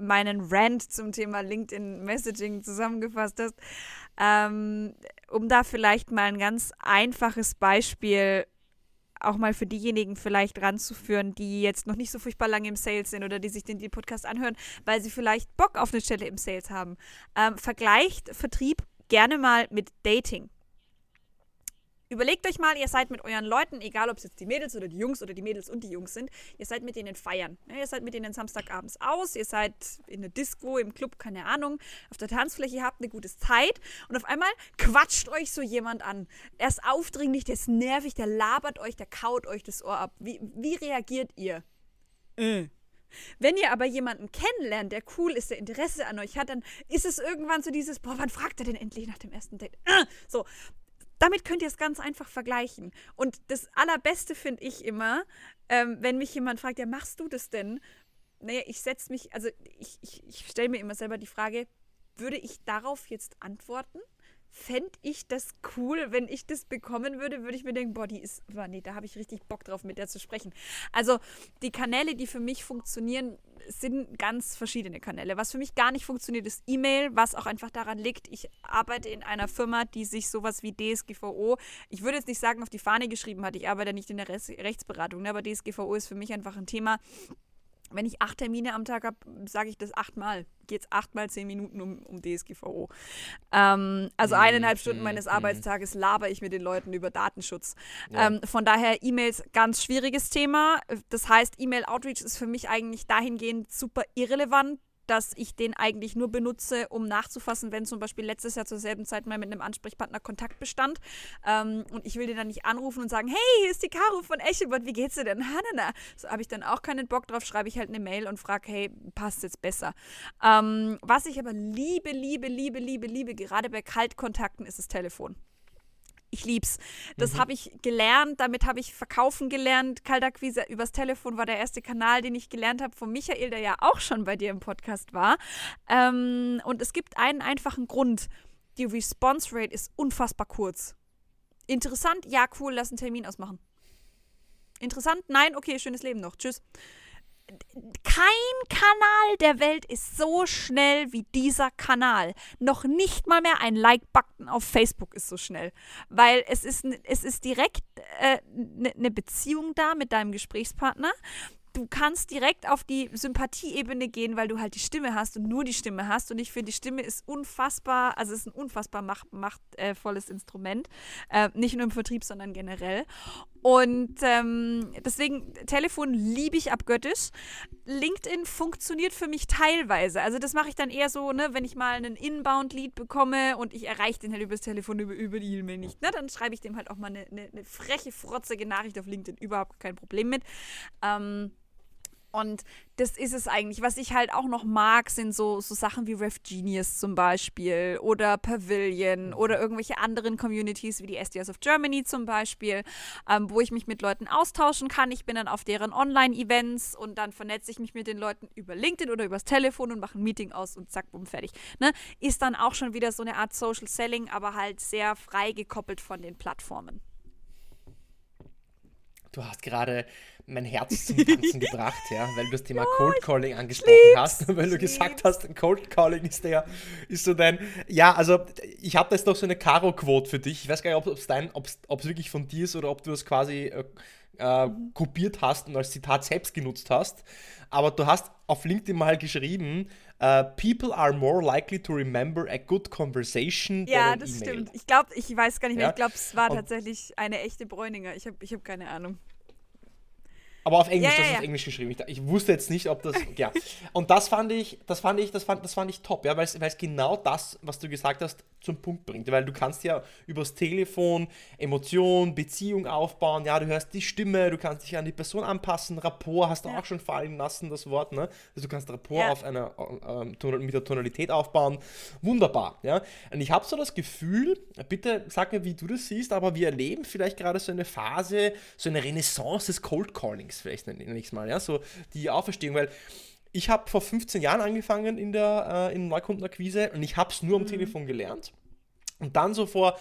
meinen Rant zum Thema LinkedIn Messaging zusammengefasst hast. Ähm, um da vielleicht mal ein ganz einfaches Beispiel auch mal für diejenigen vielleicht ranzuführen, die jetzt noch nicht so furchtbar lange im Sales sind oder die sich den, den Podcast anhören, weil sie vielleicht Bock auf eine Stelle im Sales haben. Ähm, vergleicht Vertrieb gerne mal mit Dating. Überlegt euch mal, ihr seid mit euren Leuten, egal ob es jetzt die Mädels oder die Jungs oder die Mädels und die Jungs sind, ihr seid mit denen feiern. Ihr seid mit denen Samstagabends aus, ihr seid in der Disco, im Club, keine Ahnung, auf der Tanzfläche, habt eine gute Zeit und auf einmal quatscht euch so jemand an. Er ist aufdringlich, der ist nervig, der labert euch, der kaut euch das Ohr ab. Wie, wie reagiert ihr? Äh. Wenn ihr aber jemanden kennenlernt, der cool ist, der Interesse an euch hat, dann ist es irgendwann so dieses, boah, wann fragt er denn endlich nach dem ersten Date? Äh. So, damit könnt ihr es ganz einfach vergleichen. Und das Allerbeste finde ich immer, ähm, wenn mich jemand fragt, ja, machst du das denn? Naja, ich setze mich, also ich, ich, ich stelle mir immer selber die Frage, würde ich darauf jetzt antworten? Fände ich das cool, wenn ich das bekommen würde, würde ich mir denken, boah, die ist, boah, nee, da habe ich richtig Bock drauf, mit der zu sprechen. Also die Kanäle, die für mich funktionieren, sind ganz verschiedene Kanäle. Was für mich gar nicht funktioniert, ist E-Mail, was auch einfach daran liegt, ich arbeite in einer Firma, die sich sowas wie DSGVO, ich würde jetzt nicht sagen, auf die Fahne geschrieben hat, ich arbeite nicht in der Rechtsberatung, ne, aber DSGVO ist für mich einfach ein Thema, wenn ich acht Termine am Tag habe, sage ich das achtmal. Geht es achtmal zehn Minuten um, um DSGVO. Ähm, also mhm, eineinhalb Stunden mhm, meines mhm. Arbeitstages laber ich mit den Leuten über Datenschutz. Ja. Ähm, von daher E-Mails ganz schwieriges Thema. Das heißt, E-Mail-Outreach ist für mich eigentlich dahingehend super irrelevant, dass ich den eigentlich nur benutze, um nachzufassen, wenn zum Beispiel letztes Jahr zur selben Zeit mal mit einem Ansprechpartner Kontakt bestand ähm, und ich will den dann nicht anrufen und sagen, hey, hier ist die Caro von Echelbot, wie geht's dir denn? Hanana. So habe ich dann auch keinen Bock drauf, schreibe ich halt eine Mail und frage, hey, passt jetzt besser. Ähm, was ich aber liebe, liebe, liebe, liebe, liebe, gerade bei Kaltkontakten ist das Telefon. Ich lieb's. Das mhm. habe ich gelernt, damit habe ich verkaufen gelernt. Kaltakquise übers Telefon war der erste Kanal, den ich gelernt habe von Michael, der ja auch schon bei dir im Podcast war. Ähm, und es gibt einen einfachen Grund. Die Response Rate ist unfassbar kurz. Interessant? Ja, cool, lass einen Termin ausmachen. Interessant? Nein? Okay, schönes Leben noch. Tschüss kein Kanal der Welt ist so schnell wie dieser Kanal. Noch nicht mal mehr ein Like-Button auf Facebook ist so schnell. Weil es ist, es ist direkt eine äh, ne Beziehung da mit deinem Gesprächspartner du kannst direkt auf die Sympathieebene gehen, weil du halt die Stimme hast und nur die Stimme hast. Und ich finde, die Stimme ist unfassbar, also ist ein unfassbar macht, machtvolles Instrument. Äh, nicht nur im Vertrieb, sondern generell. Und ähm, deswegen, Telefon liebe ich abgöttisch. LinkedIn funktioniert für mich teilweise. Also das mache ich dann eher so, ne, wenn ich mal einen Inbound-Lead bekomme und ich erreiche den halt übers Telefon, über, über die E-Mail nicht. Ne, dann schreibe ich dem halt auch mal eine, eine, eine freche, frotzige Nachricht auf LinkedIn. Überhaupt kein Problem mit. Ähm, und das ist es eigentlich. Was ich halt auch noch mag, sind so, so Sachen wie Ref Genius zum Beispiel oder Pavilion mhm. oder irgendwelche anderen Communities wie die SDS of Germany zum Beispiel, ähm, wo ich mich mit Leuten austauschen kann. Ich bin dann auf deren Online-Events und dann vernetze ich mich mit den Leuten über LinkedIn oder übers Telefon und mache ein Meeting aus und zack, bumm, fertig. Ne? Ist dann auch schon wieder so eine Art Social Selling, aber halt sehr frei gekoppelt von den Plattformen. Du hast gerade mein Herz zum Tanzen gebracht, ja, weil du das Thema ja, Cold Calling angesprochen hast und weil du gesagt hast, Cold Calling ist der, ist so dein, ja, also ich habe da jetzt noch so eine Karo-Quote für dich. Ich weiß gar nicht, ob es dein, ob es wirklich von dir ist oder ob du es quasi äh, äh, mhm. kopiert hast und als Zitat selbst genutzt hast. Aber du hast auf LinkedIn mal geschrieben, uh, people are more likely to remember a good conversation ja, das stimmt. Ich glaube, ich weiß gar nicht mehr. Ja? Ich glaube, es war und tatsächlich eine echte Bräuninger. Ich habe ich hab keine Ahnung. Aber auf Englisch, ja, das ist Englisch geschrieben. Ich, ich, wusste jetzt nicht, ob das. Ja. Und das fand ich, das fand ich, das fand, das fand ich top, ja, weil es genau das, was du gesagt hast, zum Punkt bringt. Weil du kannst ja übers Telefon Emotion, Beziehung aufbauen, ja, du hörst die Stimme, du kannst dich an die Person anpassen, Rapport hast du ja. auch schon fallen lassen, das Wort, ne? Also du kannst Rapport ja. auf einer, äh, mit der Tonalität aufbauen. Wunderbar, ja. Und ich habe so das Gefühl, bitte sag mir, wie du das siehst, aber wir erleben vielleicht gerade so eine Phase, so eine Renaissance des Cold Callings, vielleicht nenne ich es mal, ja, so die Auferstehung, weil ich habe vor 15 Jahren angefangen in der äh, in Neukundenakquise und ich habe es nur am mhm. Telefon gelernt. Und dann so vor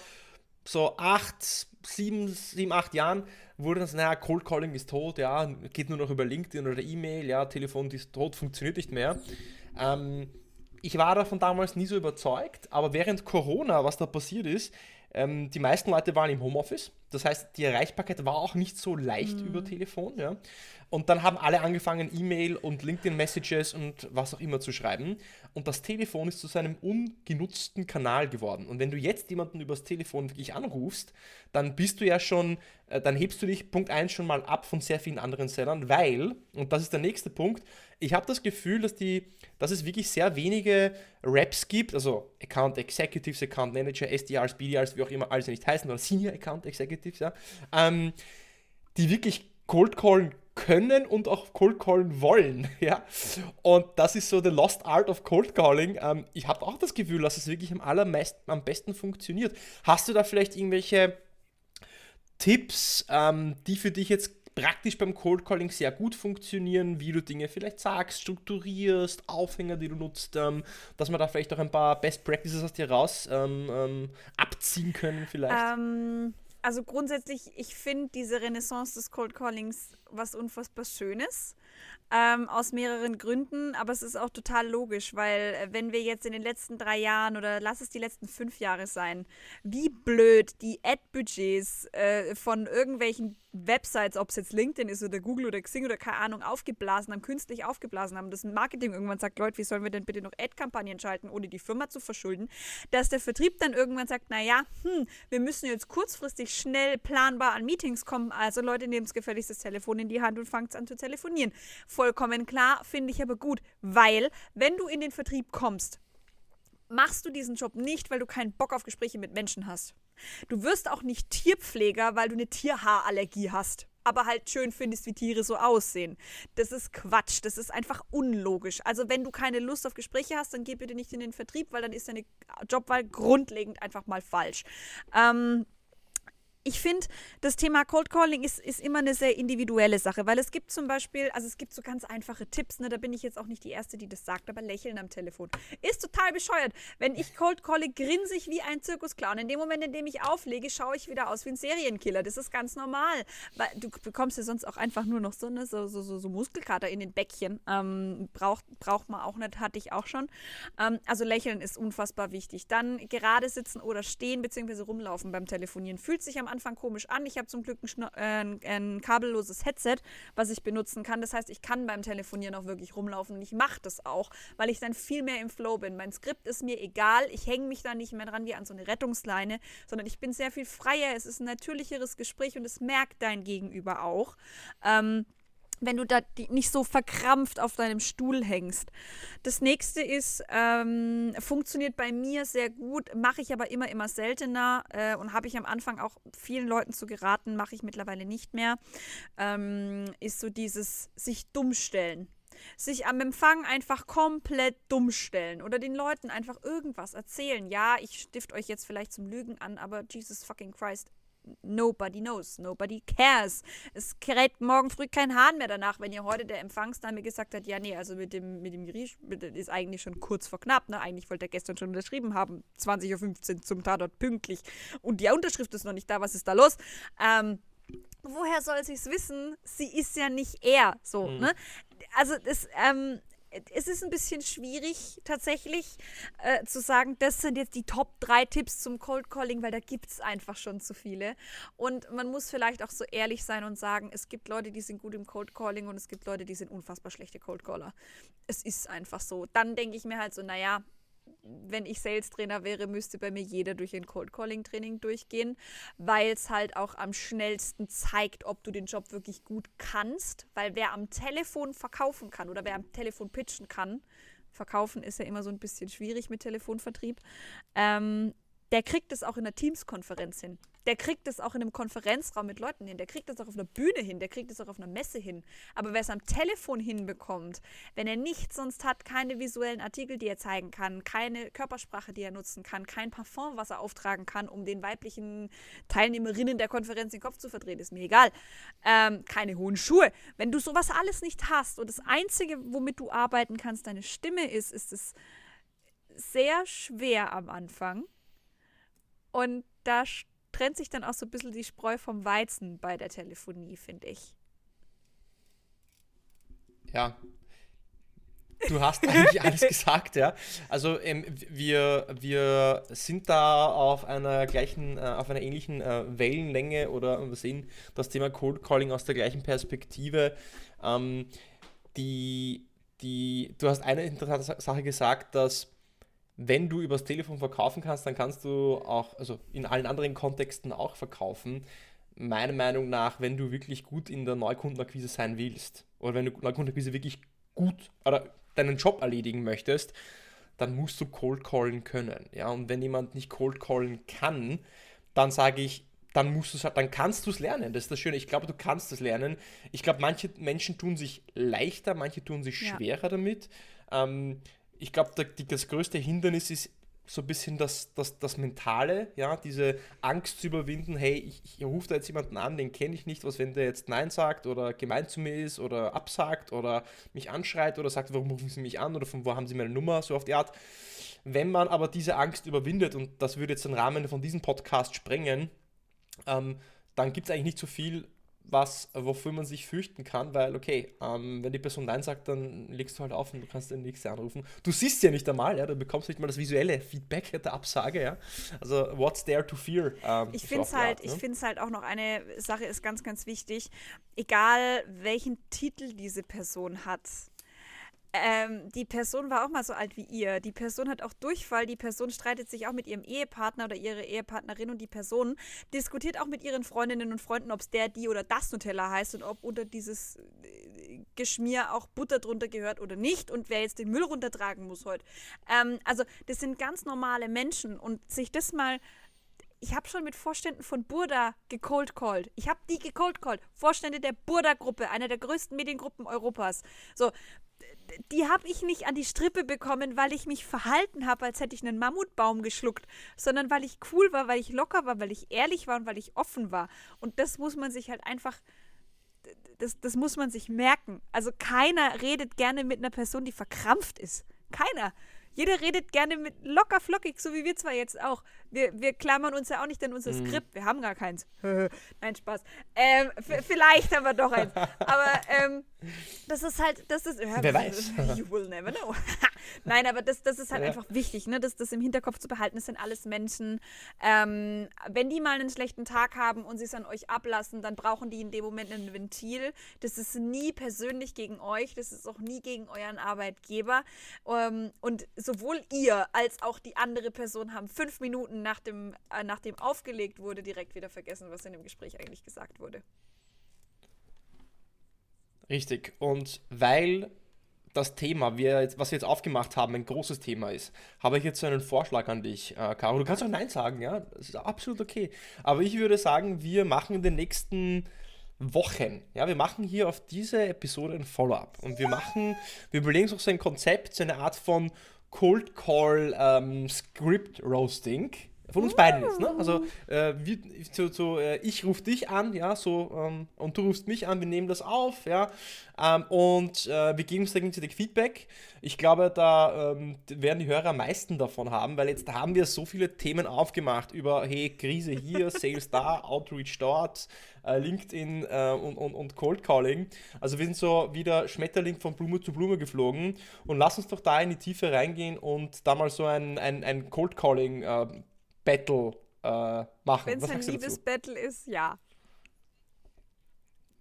so acht, sieben, sieben, acht Jahren wurde das, naja, Cold Calling ist tot, ja, geht nur noch über LinkedIn oder E-Mail, ja, Telefon ist tot, funktioniert nicht mehr. Ähm, ich war davon damals nie so überzeugt, aber während Corona, was da passiert ist, ähm, die meisten Leute waren im Homeoffice. Das heißt, die Erreichbarkeit war auch nicht so leicht mhm. über Telefon. Ja? Und dann haben alle angefangen, E-Mail und LinkedIn-Messages und was auch immer zu schreiben. Und das Telefon ist zu seinem ungenutzten Kanal geworden. Und wenn du jetzt jemanden übers Telefon wirklich anrufst, dann bist du ja schon, äh, dann hebst du dich Punkt 1 schon mal ab von sehr vielen anderen Sellern, weil, und das ist der nächste Punkt, ich habe das Gefühl, dass, die, dass es wirklich sehr wenige Raps gibt, also Account Executives, Account Manager, SDRs, BDRs, wie auch immer alles nicht heißen, oder Senior Account Executives, ja, ähm, die wirklich Cold Callen können und auch Cold Callen wollen. Ja? Und das ist so the lost art of Cold Calling. Ähm, ich habe auch das Gefühl, dass es wirklich am allermeisten, am besten funktioniert. Hast du da vielleicht irgendwelche Tipps, ähm, die für dich jetzt praktisch beim Cold Calling sehr gut funktionieren, wie du Dinge vielleicht sagst, strukturierst, Aufhänger, die du nutzt, ähm, dass wir da vielleicht auch ein paar Best Practices aus dir raus ähm, ähm, abziehen können vielleicht? Ähm, also grundsätzlich, ich finde diese Renaissance des Cold Callings was unfassbar Schönes. Ähm, aus mehreren Gründen, aber es ist auch total logisch, weil äh, wenn wir jetzt in den letzten drei Jahren oder lass es die letzten fünf Jahre sein, wie blöd die Ad-Budgets äh, von irgendwelchen Websites, ob es jetzt LinkedIn ist oder Google oder Xing oder keine Ahnung, aufgeblasen haben, künstlich aufgeblasen haben, das Marketing irgendwann sagt, Leute, wie sollen wir denn bitte noch Ad-Kampagnen schalten, ohne die Firma zu verschulden, dass der Vertrieb dann irgendwann sagt, naja, hm, wir müssen jetzt kurzfristig schnell planbar an Meetings kommen, also Leute, nehmt gefälligst das Telefon in die Hand und fangt an zu telefonieren. Vollkommen klar, finde ich aber gut, weil wenn du in den Vertrieb kommst, machst du diesen Job nicht, weil du keinen Bock auf Gespräche mit Menschen hast. Du wirst auch nicht Tierpfleger, weil du eine Tierhaarallergie hast, aber halt schön findest, wie Tiere so aussehen. Das ist Quatsch, das ist einfach unlogisch. Also wenn du keine Lust auf Gespräche hast, dann geh bitte nicht in den Vertrieb, weil dann ist deine Jobwahl grundlegend einfach mal falsch. Ähm, ich finde, das Thema Cold Calling ist, ist immer eine sehr individuelle Sache, weil es gibt zum Beispiel, also es gibt so ganz einfache Tipps, ne, da bin ich jetzt auch nicht die Erste, die das sagt, aber lächeln am Telefon ist total bescheuert. Wenn ich Cold Calle, grinse ich wie ein Zirkusclown. In dem Moment, in dem ich auflege, schaue ich wieder aus wie ein Serienkiller. Das ist ganz normal, weil du bekommst ja sonst auch einfach nur noch so, ne, so, so, so, so Muskelkater in den Bäckchen. Ähm, braucht, braucht man auch nicht, hatte ich auch schon. Ähm, also lächeln ist unfassbar wichtig. Dann gerade sitzen oder stehen bzw. rumlaufen beim Telefonieren fühlt sich am Anfang komisch an. Ich habe zum Glück ein, äh, ein, kabelloses Headset, was ich benutzen kann. Das heißt, ich kann beim Telefonieren auch wirklich rumlaufen und ich mache das auch, weil ich dann viel mehr im Flow bin. Mein Skript ist mir egal. Ich hänge mich da nicht mehr dran wie an so eine Rettungsleine, sondern ich bin sehr viel freier. Es ist ein natürlicheres Gespräch und es merkt dein Gegenüber auch. Ähm, wenn du da nicht so verkrampft auf deinem Stuhl hängst. Das nächste ist, ähm, funktioniert bei mir sehr gut, mache ich aber immer, immer seltener äh, und habe ich am Anfang auch vielen Leuten zu geraten, mache ich mittlerweile nicht mehr, ähm, ist so dieses sich dumm stellen sich am Empfang einfach komplett dumm stellen oder den Leuten einfach irgendwas erzählen. Ja, ich stift euch jetzt vielleicht zum Lügen an, aber Jesus fucking Christ, Nobody knows, nobody cares. Es kräht morgen früh kein Hahn mehr danach, wenn ihr heute der Empfangsdame gesagt hat, ja, nee, also mit dem, mit dem Griesch ist eigentlich schon kurz vor knapp, ne? Eigentlich wollte er gestern schon unterschrieben haben, 20.15 Uhr zum Tatort pünktlich. Und die Unterschrift ist noch nicht da, was ist da los? Ähm, woher soll sie es wissen? Sie ist ja nicht er, so, mhm. ne? Also, das, ähm, es ist ein bisschen schwierig tatsächlich äh, zu sagen, das sind jetzt die Top 3 Tipps zum Cold Calling, weil da gibt es einfach schon zu viele. Und man muss vielleicht auch so ehrlich sein und sagen, es gibt Leute, die sind gut im Cold Calling und es gibt Leute, die sind unfassbar schlechte Cold Caller. Es ist einfach so. Dann denke ich mir halt so, naja, wenn ich Sales-Trainer wäre, müsste bei mir jeder durch ein Cold-Calling-Training durchgehen, weil es halt auch am schnellsten zeigt, ob du den Job wirklich gut kannst. Weil wer am Telefon verkaufen kann oder wer am Telefon pitchen kann, verkaufen ist ja immer so ein bisschen schwierig mit Telefonvertrieb, ähm, der kriegt es auch in der Teams-Konferenz hin. Der kriegt es auch in einem Konferenzraum mit Leuten hin. Der kriegt es auch auf einer Bühne hin. Der kriegt es auch auf einer Messe hin. Aber wer es am Telefon hinbekommt, wenn er nichts sonst hat, keine visuellen Artikel, die er zeigen kann, keine Körpersprache, die er nutzen kann, kein Parfum, was er auftragen kann, um den weiblichen Teilnehmerinnen der Konferenz den Kopf zu verdrehen, ist mir egal. Ähm, keine hohen Schuhe. Wenn du sowas alles nicht hast und das Einzige, womit du arbeiten kannst, deine Stimme ist, ist es sehr schwer am Anfang und da trennt sich dann auch so ein bisschen die Spreu vom Weizen bei der Telefonie, finde ich. Ja. Du hast eigentlich alles gesagt, ja. Also ähm, wir, wir sind da auf einer gleichen, äh, auf einer ähnlichen äh, Wellenlänge oder wir sehen das Thema Cold Calling aus der gleichen Perspektive. Ähm, die, die, du hast eine interessante Sache gesagt, dass wenn du übers Telefon verkaufen kannst, dann kannst du auch, also in allen anderen Kontexten auch verkaufen. Meiner Meinung nach, wenn du wirklich gut in der Neukundenakquise sein willst oder wenn du Neukundenakquise wirklich gut oder deinen Job erledigen möchtest, dann musst du Cold Callen können. Ja? Und wenn jemand nicht Cold Callen kann, dann sage ich, dann musst du dann kannst du es lernen. Das ist das Schöne. Ich glaube, du kannst es lernen. Ich glaube, manche Menschen tun sich leichter, manche tun sich schwerer ja. damit. Ähm, ich glaube, das größte Hindernis ist so ein bisschen das, das, das Mentale, ja, diese Angst zu überwinden, hey, ich, ich rufe da jetzt jemanden an, den kenne ich nicht, was wenn der jetzt Nein sagt oder gemein zu mir ist oder absagt oder mich anschreit oder sagt, warum rufen Sie mich an oder von wo haben Sie meine Nummer, so auf die Art. Wenn man aber diese Angst überwindet, und das würde jetzt den Rahmen von diesem Podcast sprengen, ähm, dann gibt es eigentlich nicht so viel, was, wofür man sich fürchten kann, weil, okay, ähm, wenn die Person Nein sagt, dann legst du halt auf und du kannst den nächsten anrufen. Du siehst ja nicht einmal, ja, du bekommst nicht mal das visuelle Feedback der Absage, ja. Also, what's there to fear? Ähm, ich finde es halt, ne? ich halt auch noch eine Sache ist ganz, ganz wichtig. Egal welchen Titel diese Person hat, ähm, die Person war auch mal so alt wie ihr. Die Person hat auch Durchfall. Die Person streitet sich auch mit ihrem Ehepartner oder ihre Ehepartnerin und die Person diskutiert auch mit ihren Freundinnen und Freunden, ob es der, die oder das Nutella heißt und ob unter dieses äh, Geschmier auch Butter drunter gehört oder nicht und wer jetzt den Müll runtertragen muss heute. Ähm, also das sind ganz normale Menschen und sich das mal ich habe schon mit Vorständen von Burda gecold called. Ich habe die gecold called. Vorstände der Burda-Gruppe, einer der größten Mediengruppen Europas. So, die habe ich nicht an die Strippe bekommen, weil ich mich verhalten habe, als hätte ich einen Mammutbaum geschluckt, sondern weil ich cool war, weil ich locker war, weil ich ehrlich war und weil ich offen war. Und das muss man sich halt einfach, das, das muss man sich merken. Also keiner redet gerne mit einer Person, die verkrampft ist. Keiner. Jeder redet gerne mit locker flockig, so wie wir zwar jetzt auch. Wir, wir klammern uns ja auch nicht an unser mhm. Skript. Wir haben gar keins. Nein, Spaß. Ähm, vielleicht haben wir doch eins. Aber ähm, das ist halt, das ist. Wer weiß. You will never know. Nein, aber das, das ist halt ja. einfach wichtig, ne? das, das im Hinterkopf zu behalten. Das sind alles Menschen. Ähm, wenn die mal einen schlechten Tag haben und sie es an euch ablassen, dann brauchen die in dem Moment ein Ventil. Das ist nie persönlich gegen euch. Das ist auch nie gegen euren Arbeitgeber. Ähm, und sowohl ihr als auch die andere Person haben fünf Minuten nach dem, äh, nachdem aufgelegt wurde, direkt wieder vergessen, was in dem Gespräch eigentlich gesagt wurde. Richtig. Und weil das Thema, wir jetzt, was wir jetzt aufgemacht haben, ein großes Thema ist, habe ich jetzt so einen Vorschlag an dich, äh, Caro. Du kannst auch Nein sagen, ja, das ist absolut okay. Aber ich würde sagen, wir machen in den nächsten Wochen. Ja, wir machen hier auf diese Episode ein Follow-up und wir machen, wir überlegen uns auch so ein Konzept, so eine Art von Cold Call ähm, Script Roasting. Von uns beiden jetzt, ne? Also äh, wir, so, so äh, ich rufe dich an, ja, so ähm, und du rufst mich an, wir nehmen das auf, ja, ähm, und äh, wir geben uns gegenseitig Feedback. Ich glaube, da ähm, werden die Hörer am meisten davon haben, weil jetzt haben wir so viele Themen aufgemacht über, hey, Krise hier, Sales da, Outreach dort, äh, LinkedIn äh, und, und, und Cold Calling. Also wir sind so wieder Schmetterling von Blume zu Blume geflogen und lass uns doch da in die Tiefe reingehen und da mal so ein, ein, ein Cold Calling äh, Battle äh, machen. Wenn es ein Liebesbattle ist, ja.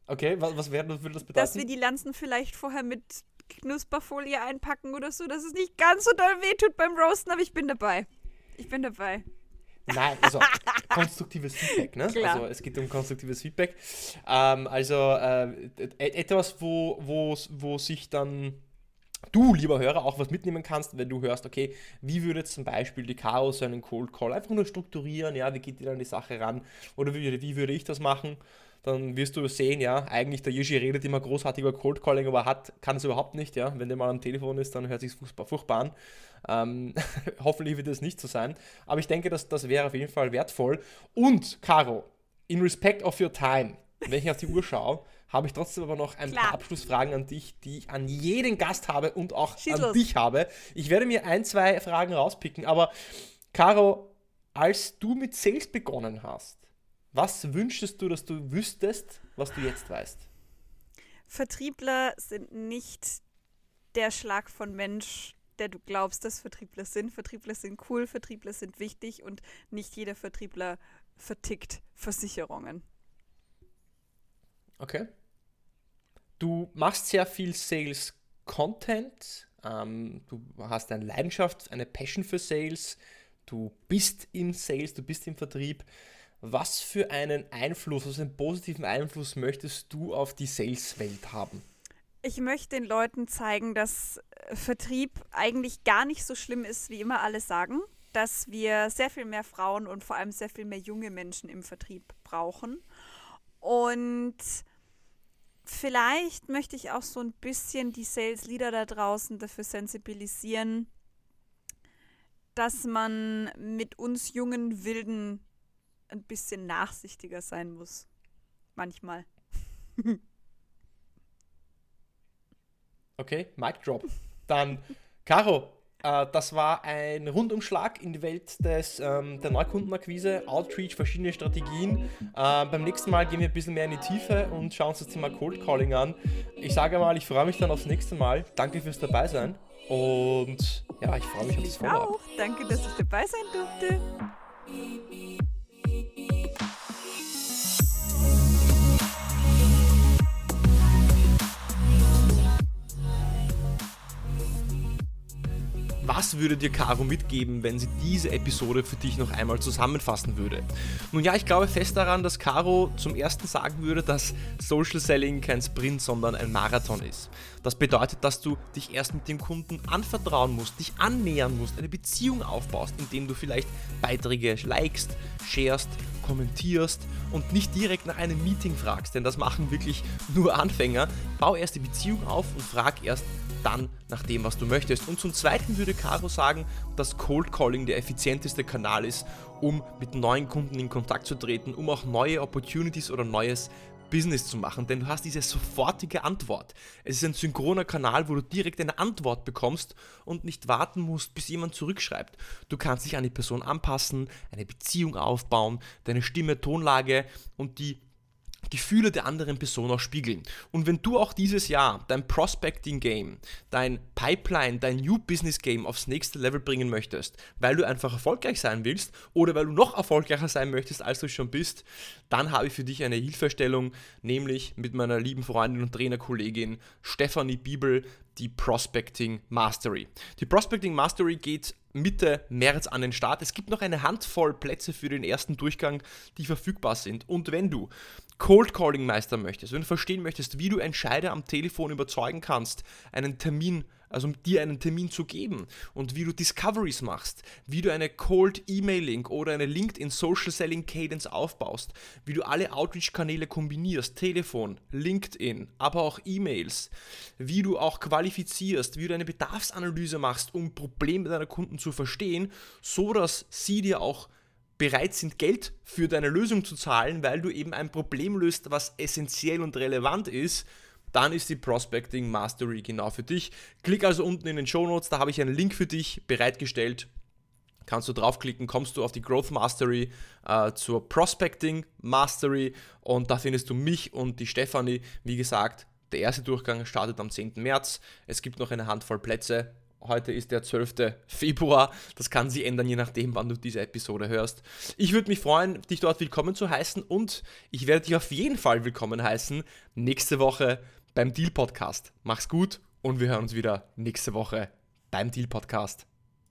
Okay, was, was wäre, würde das bedeuten? Dass wir die Lanzen vielleicht vorher mit Knusperfolie einpacken oder so, dass es nicht ganz so doll wehtut beim Roasten, aber ich bin dabei. Ich bin dabei. Nein, also konstruktives Feedback, ne? Klar. Also es geht um konstruktives Feedback. Ähm, also äh, etwas, wo, wo, wo sich dann du, lieber Hörer, auch was mitnehmen kannst, wenn du hörst, okay, wie würde zum Beispiel die Chaos einen Cold Call einfach nur strukturieren, ja, wie geht die dann die Sache ran oder wie, wie würde ich das machen? Dann wirst du sehen, ja, eigentlich der Yoshi redet immer großartig über Cold Calling, aber hat, kann es überhaupt nicht, ja. Wenn der mal am Telefon ist, dann hört sich furchtbar an. Ähm, hoffentlich wird das nicht so sein. Aber ich denke, dass das wäre auf jeden Fall wertvoll. Und, Caro, in respect of your time, wenn ich auf die Uhr schaue, habe ich trotzdem aber noch ein Klar. paar Abschlussfragen an dich, die ich an jeden Gast habe und auch Schieß an los. dich habe. Ich werde mir ein, zwei Fragen rauspicken, aber Caro, als du mit Sales begonnen hast, was wünschst du, dass du wüsstest, was du jetzt weißt? Vertriebler sind nicht der Schlag von Mensch, der du glaubst, dass Vertriebler sind. Vertriebler sind cool, Vertriebler sind wichtig und nicht jeder Vertriebler vertickt Versicherungen. Okay. Du machst sehr viel Sales Content, ähm, du hast eine Leidenschaft, eine Passion für Sales, du bist im Sales, du bist im Vertrieb. Was für einen Einfluss, also einen positiven Einfluss möchtest du auf die Sales-Welt haben? Ich möchte den Leuten zeigen, dass Vertrieb eigentlich gar nicht so schlimm ist, wie immer alle sagen. Dass wir sehr viel mehr Frauen und vor allem sehr viel mehr junge Menschen im Vertrieb brauchen. Und vielleicht möchte ich auch so ein bisschen die Sales Leader da draußen dafür sensibilisieren, dass man mit uns jungen Wilden ein bisschen nachsichtiger sein muss. Manchmal. okay, Mic Drop. Dann, Caro, das war ein Rundumschlag in die Welt des, ähm, der Neukundenakquise, Outreach, verschiedene Strategien. Äh, beim nächsten Mal gehen wir ein bisschen mehr in die Tiefe und schauen uns das Thema Cold Calling an. Ich sage mal, ich freue mich dann aufs nächste Mal. Danke fürs Dabeisein und ja, ich freue mich auf das Follow-up. Danke, dass ich dabei sein durfte. Was würde dir Caro mitgeben, wenn sie diese Episode für dich noch einmal zusammenfassen würde? Nun ja, ich glaube fest daran, dass Caro zum ersten sagen würde, dass Social Selling kein Sprint, sondern ein Marathon ist. Das bedeutet, dass du dich erst mit dem Kunden anvertrauen musst, dich annähern musst, eine Beziehung aufbaust, indem du vielleicht Beiträge likest, sharest, kommentierst und nicht direkt nach einem Meeting fragst, denn das machen wirklich nur Anfänger. Bau erst die Beziehung auf und frag erst dann nach dem, was du möchtest. Und zum Zweiten würde Caro sagen, dass Cold Calling der effizienteste Kanal ist, um mit neuen Kunden in Kontakt zu treten, um auch neue Opportunities oder neues Business zu machen, denn du hast diese sofortige Antwort. Es ist ein synchroner Kanal, wo du direkt eine Antwort bekommst und nicht warten musst, bis jemand zurückschreibt. Du kannst dich an die Person anpassen, eine Beziehung aufbauen, deine Stimme, Tonlage und die Gefühle der anderen Person auch spiegeln. Und wenn du auch dieses Jahr dein Prospecting Game, dein Pipeline, dein New Business Game aufs nächste Level bringen möchtest, weil du einfach erfolgreich sein willst oder weil du noch erfolgreicher sein möchtest, als du schon bist, dann habe ich für dich eine Hilfestellung, nämlich mit meiner lieben Freundin und Trainerkollegin Stephanie Bibel, die Prospecting Mastery. Die Prospecting Mastery geht Mitte März an den Start. Es gibt noch eine Handvoll Plätze für den ersten Durchgang, die verfügbar sind. Und wenn du Cold Calling Meister möchtest, wenn du verstehen möchtest, wie du Entscheider am Telefon überzeugen kannst, einen Termin also um dir einen Termin zu geben und wie du Discoveries machst, wie du eine Cold E-Mailing oder eine LinkedIn Social Selling Cadence aufbaust, wie du alle Outreach-Kanäle kombinierst, Telefon, LinkedIn, aber auch E-Mails, wie du auch qualifizierst, wie du eine Bedarfsanalyse machst, um Probleme deiner Kunden zu verstehen, so dass sie dir auch bereit sind, Geld für deine Lösung zu zahlen, weil du eben ein Problem löst, was essentiell und relevant ist, dann ist die Prospecting Mastery genau für dich. Klick also unten in den Show Notes, da habe ich einen Link für dich bereitgestellt. Kannst du draufklicken, kommst du auf die Growth Mastery äh, zur Prospecting Mastery und da findest du mich und die Stefanie. Wie gesagt, der erste Durchgang startet am 10. März. Es gibt noch eine Handvoll Plätze. Heute ist der 12. Februar. Das kann sich ändern, je nachdem, wann du diese Episode hörst. Ich würde mich freuen, dich dort willkommen zu heißen und ich werde dich auf jeden Fall willkommen heißen nächste Woche beim Deal Podcast. Mach's gut und wir hören uns wieder nächste Woche beim Deal Podcast.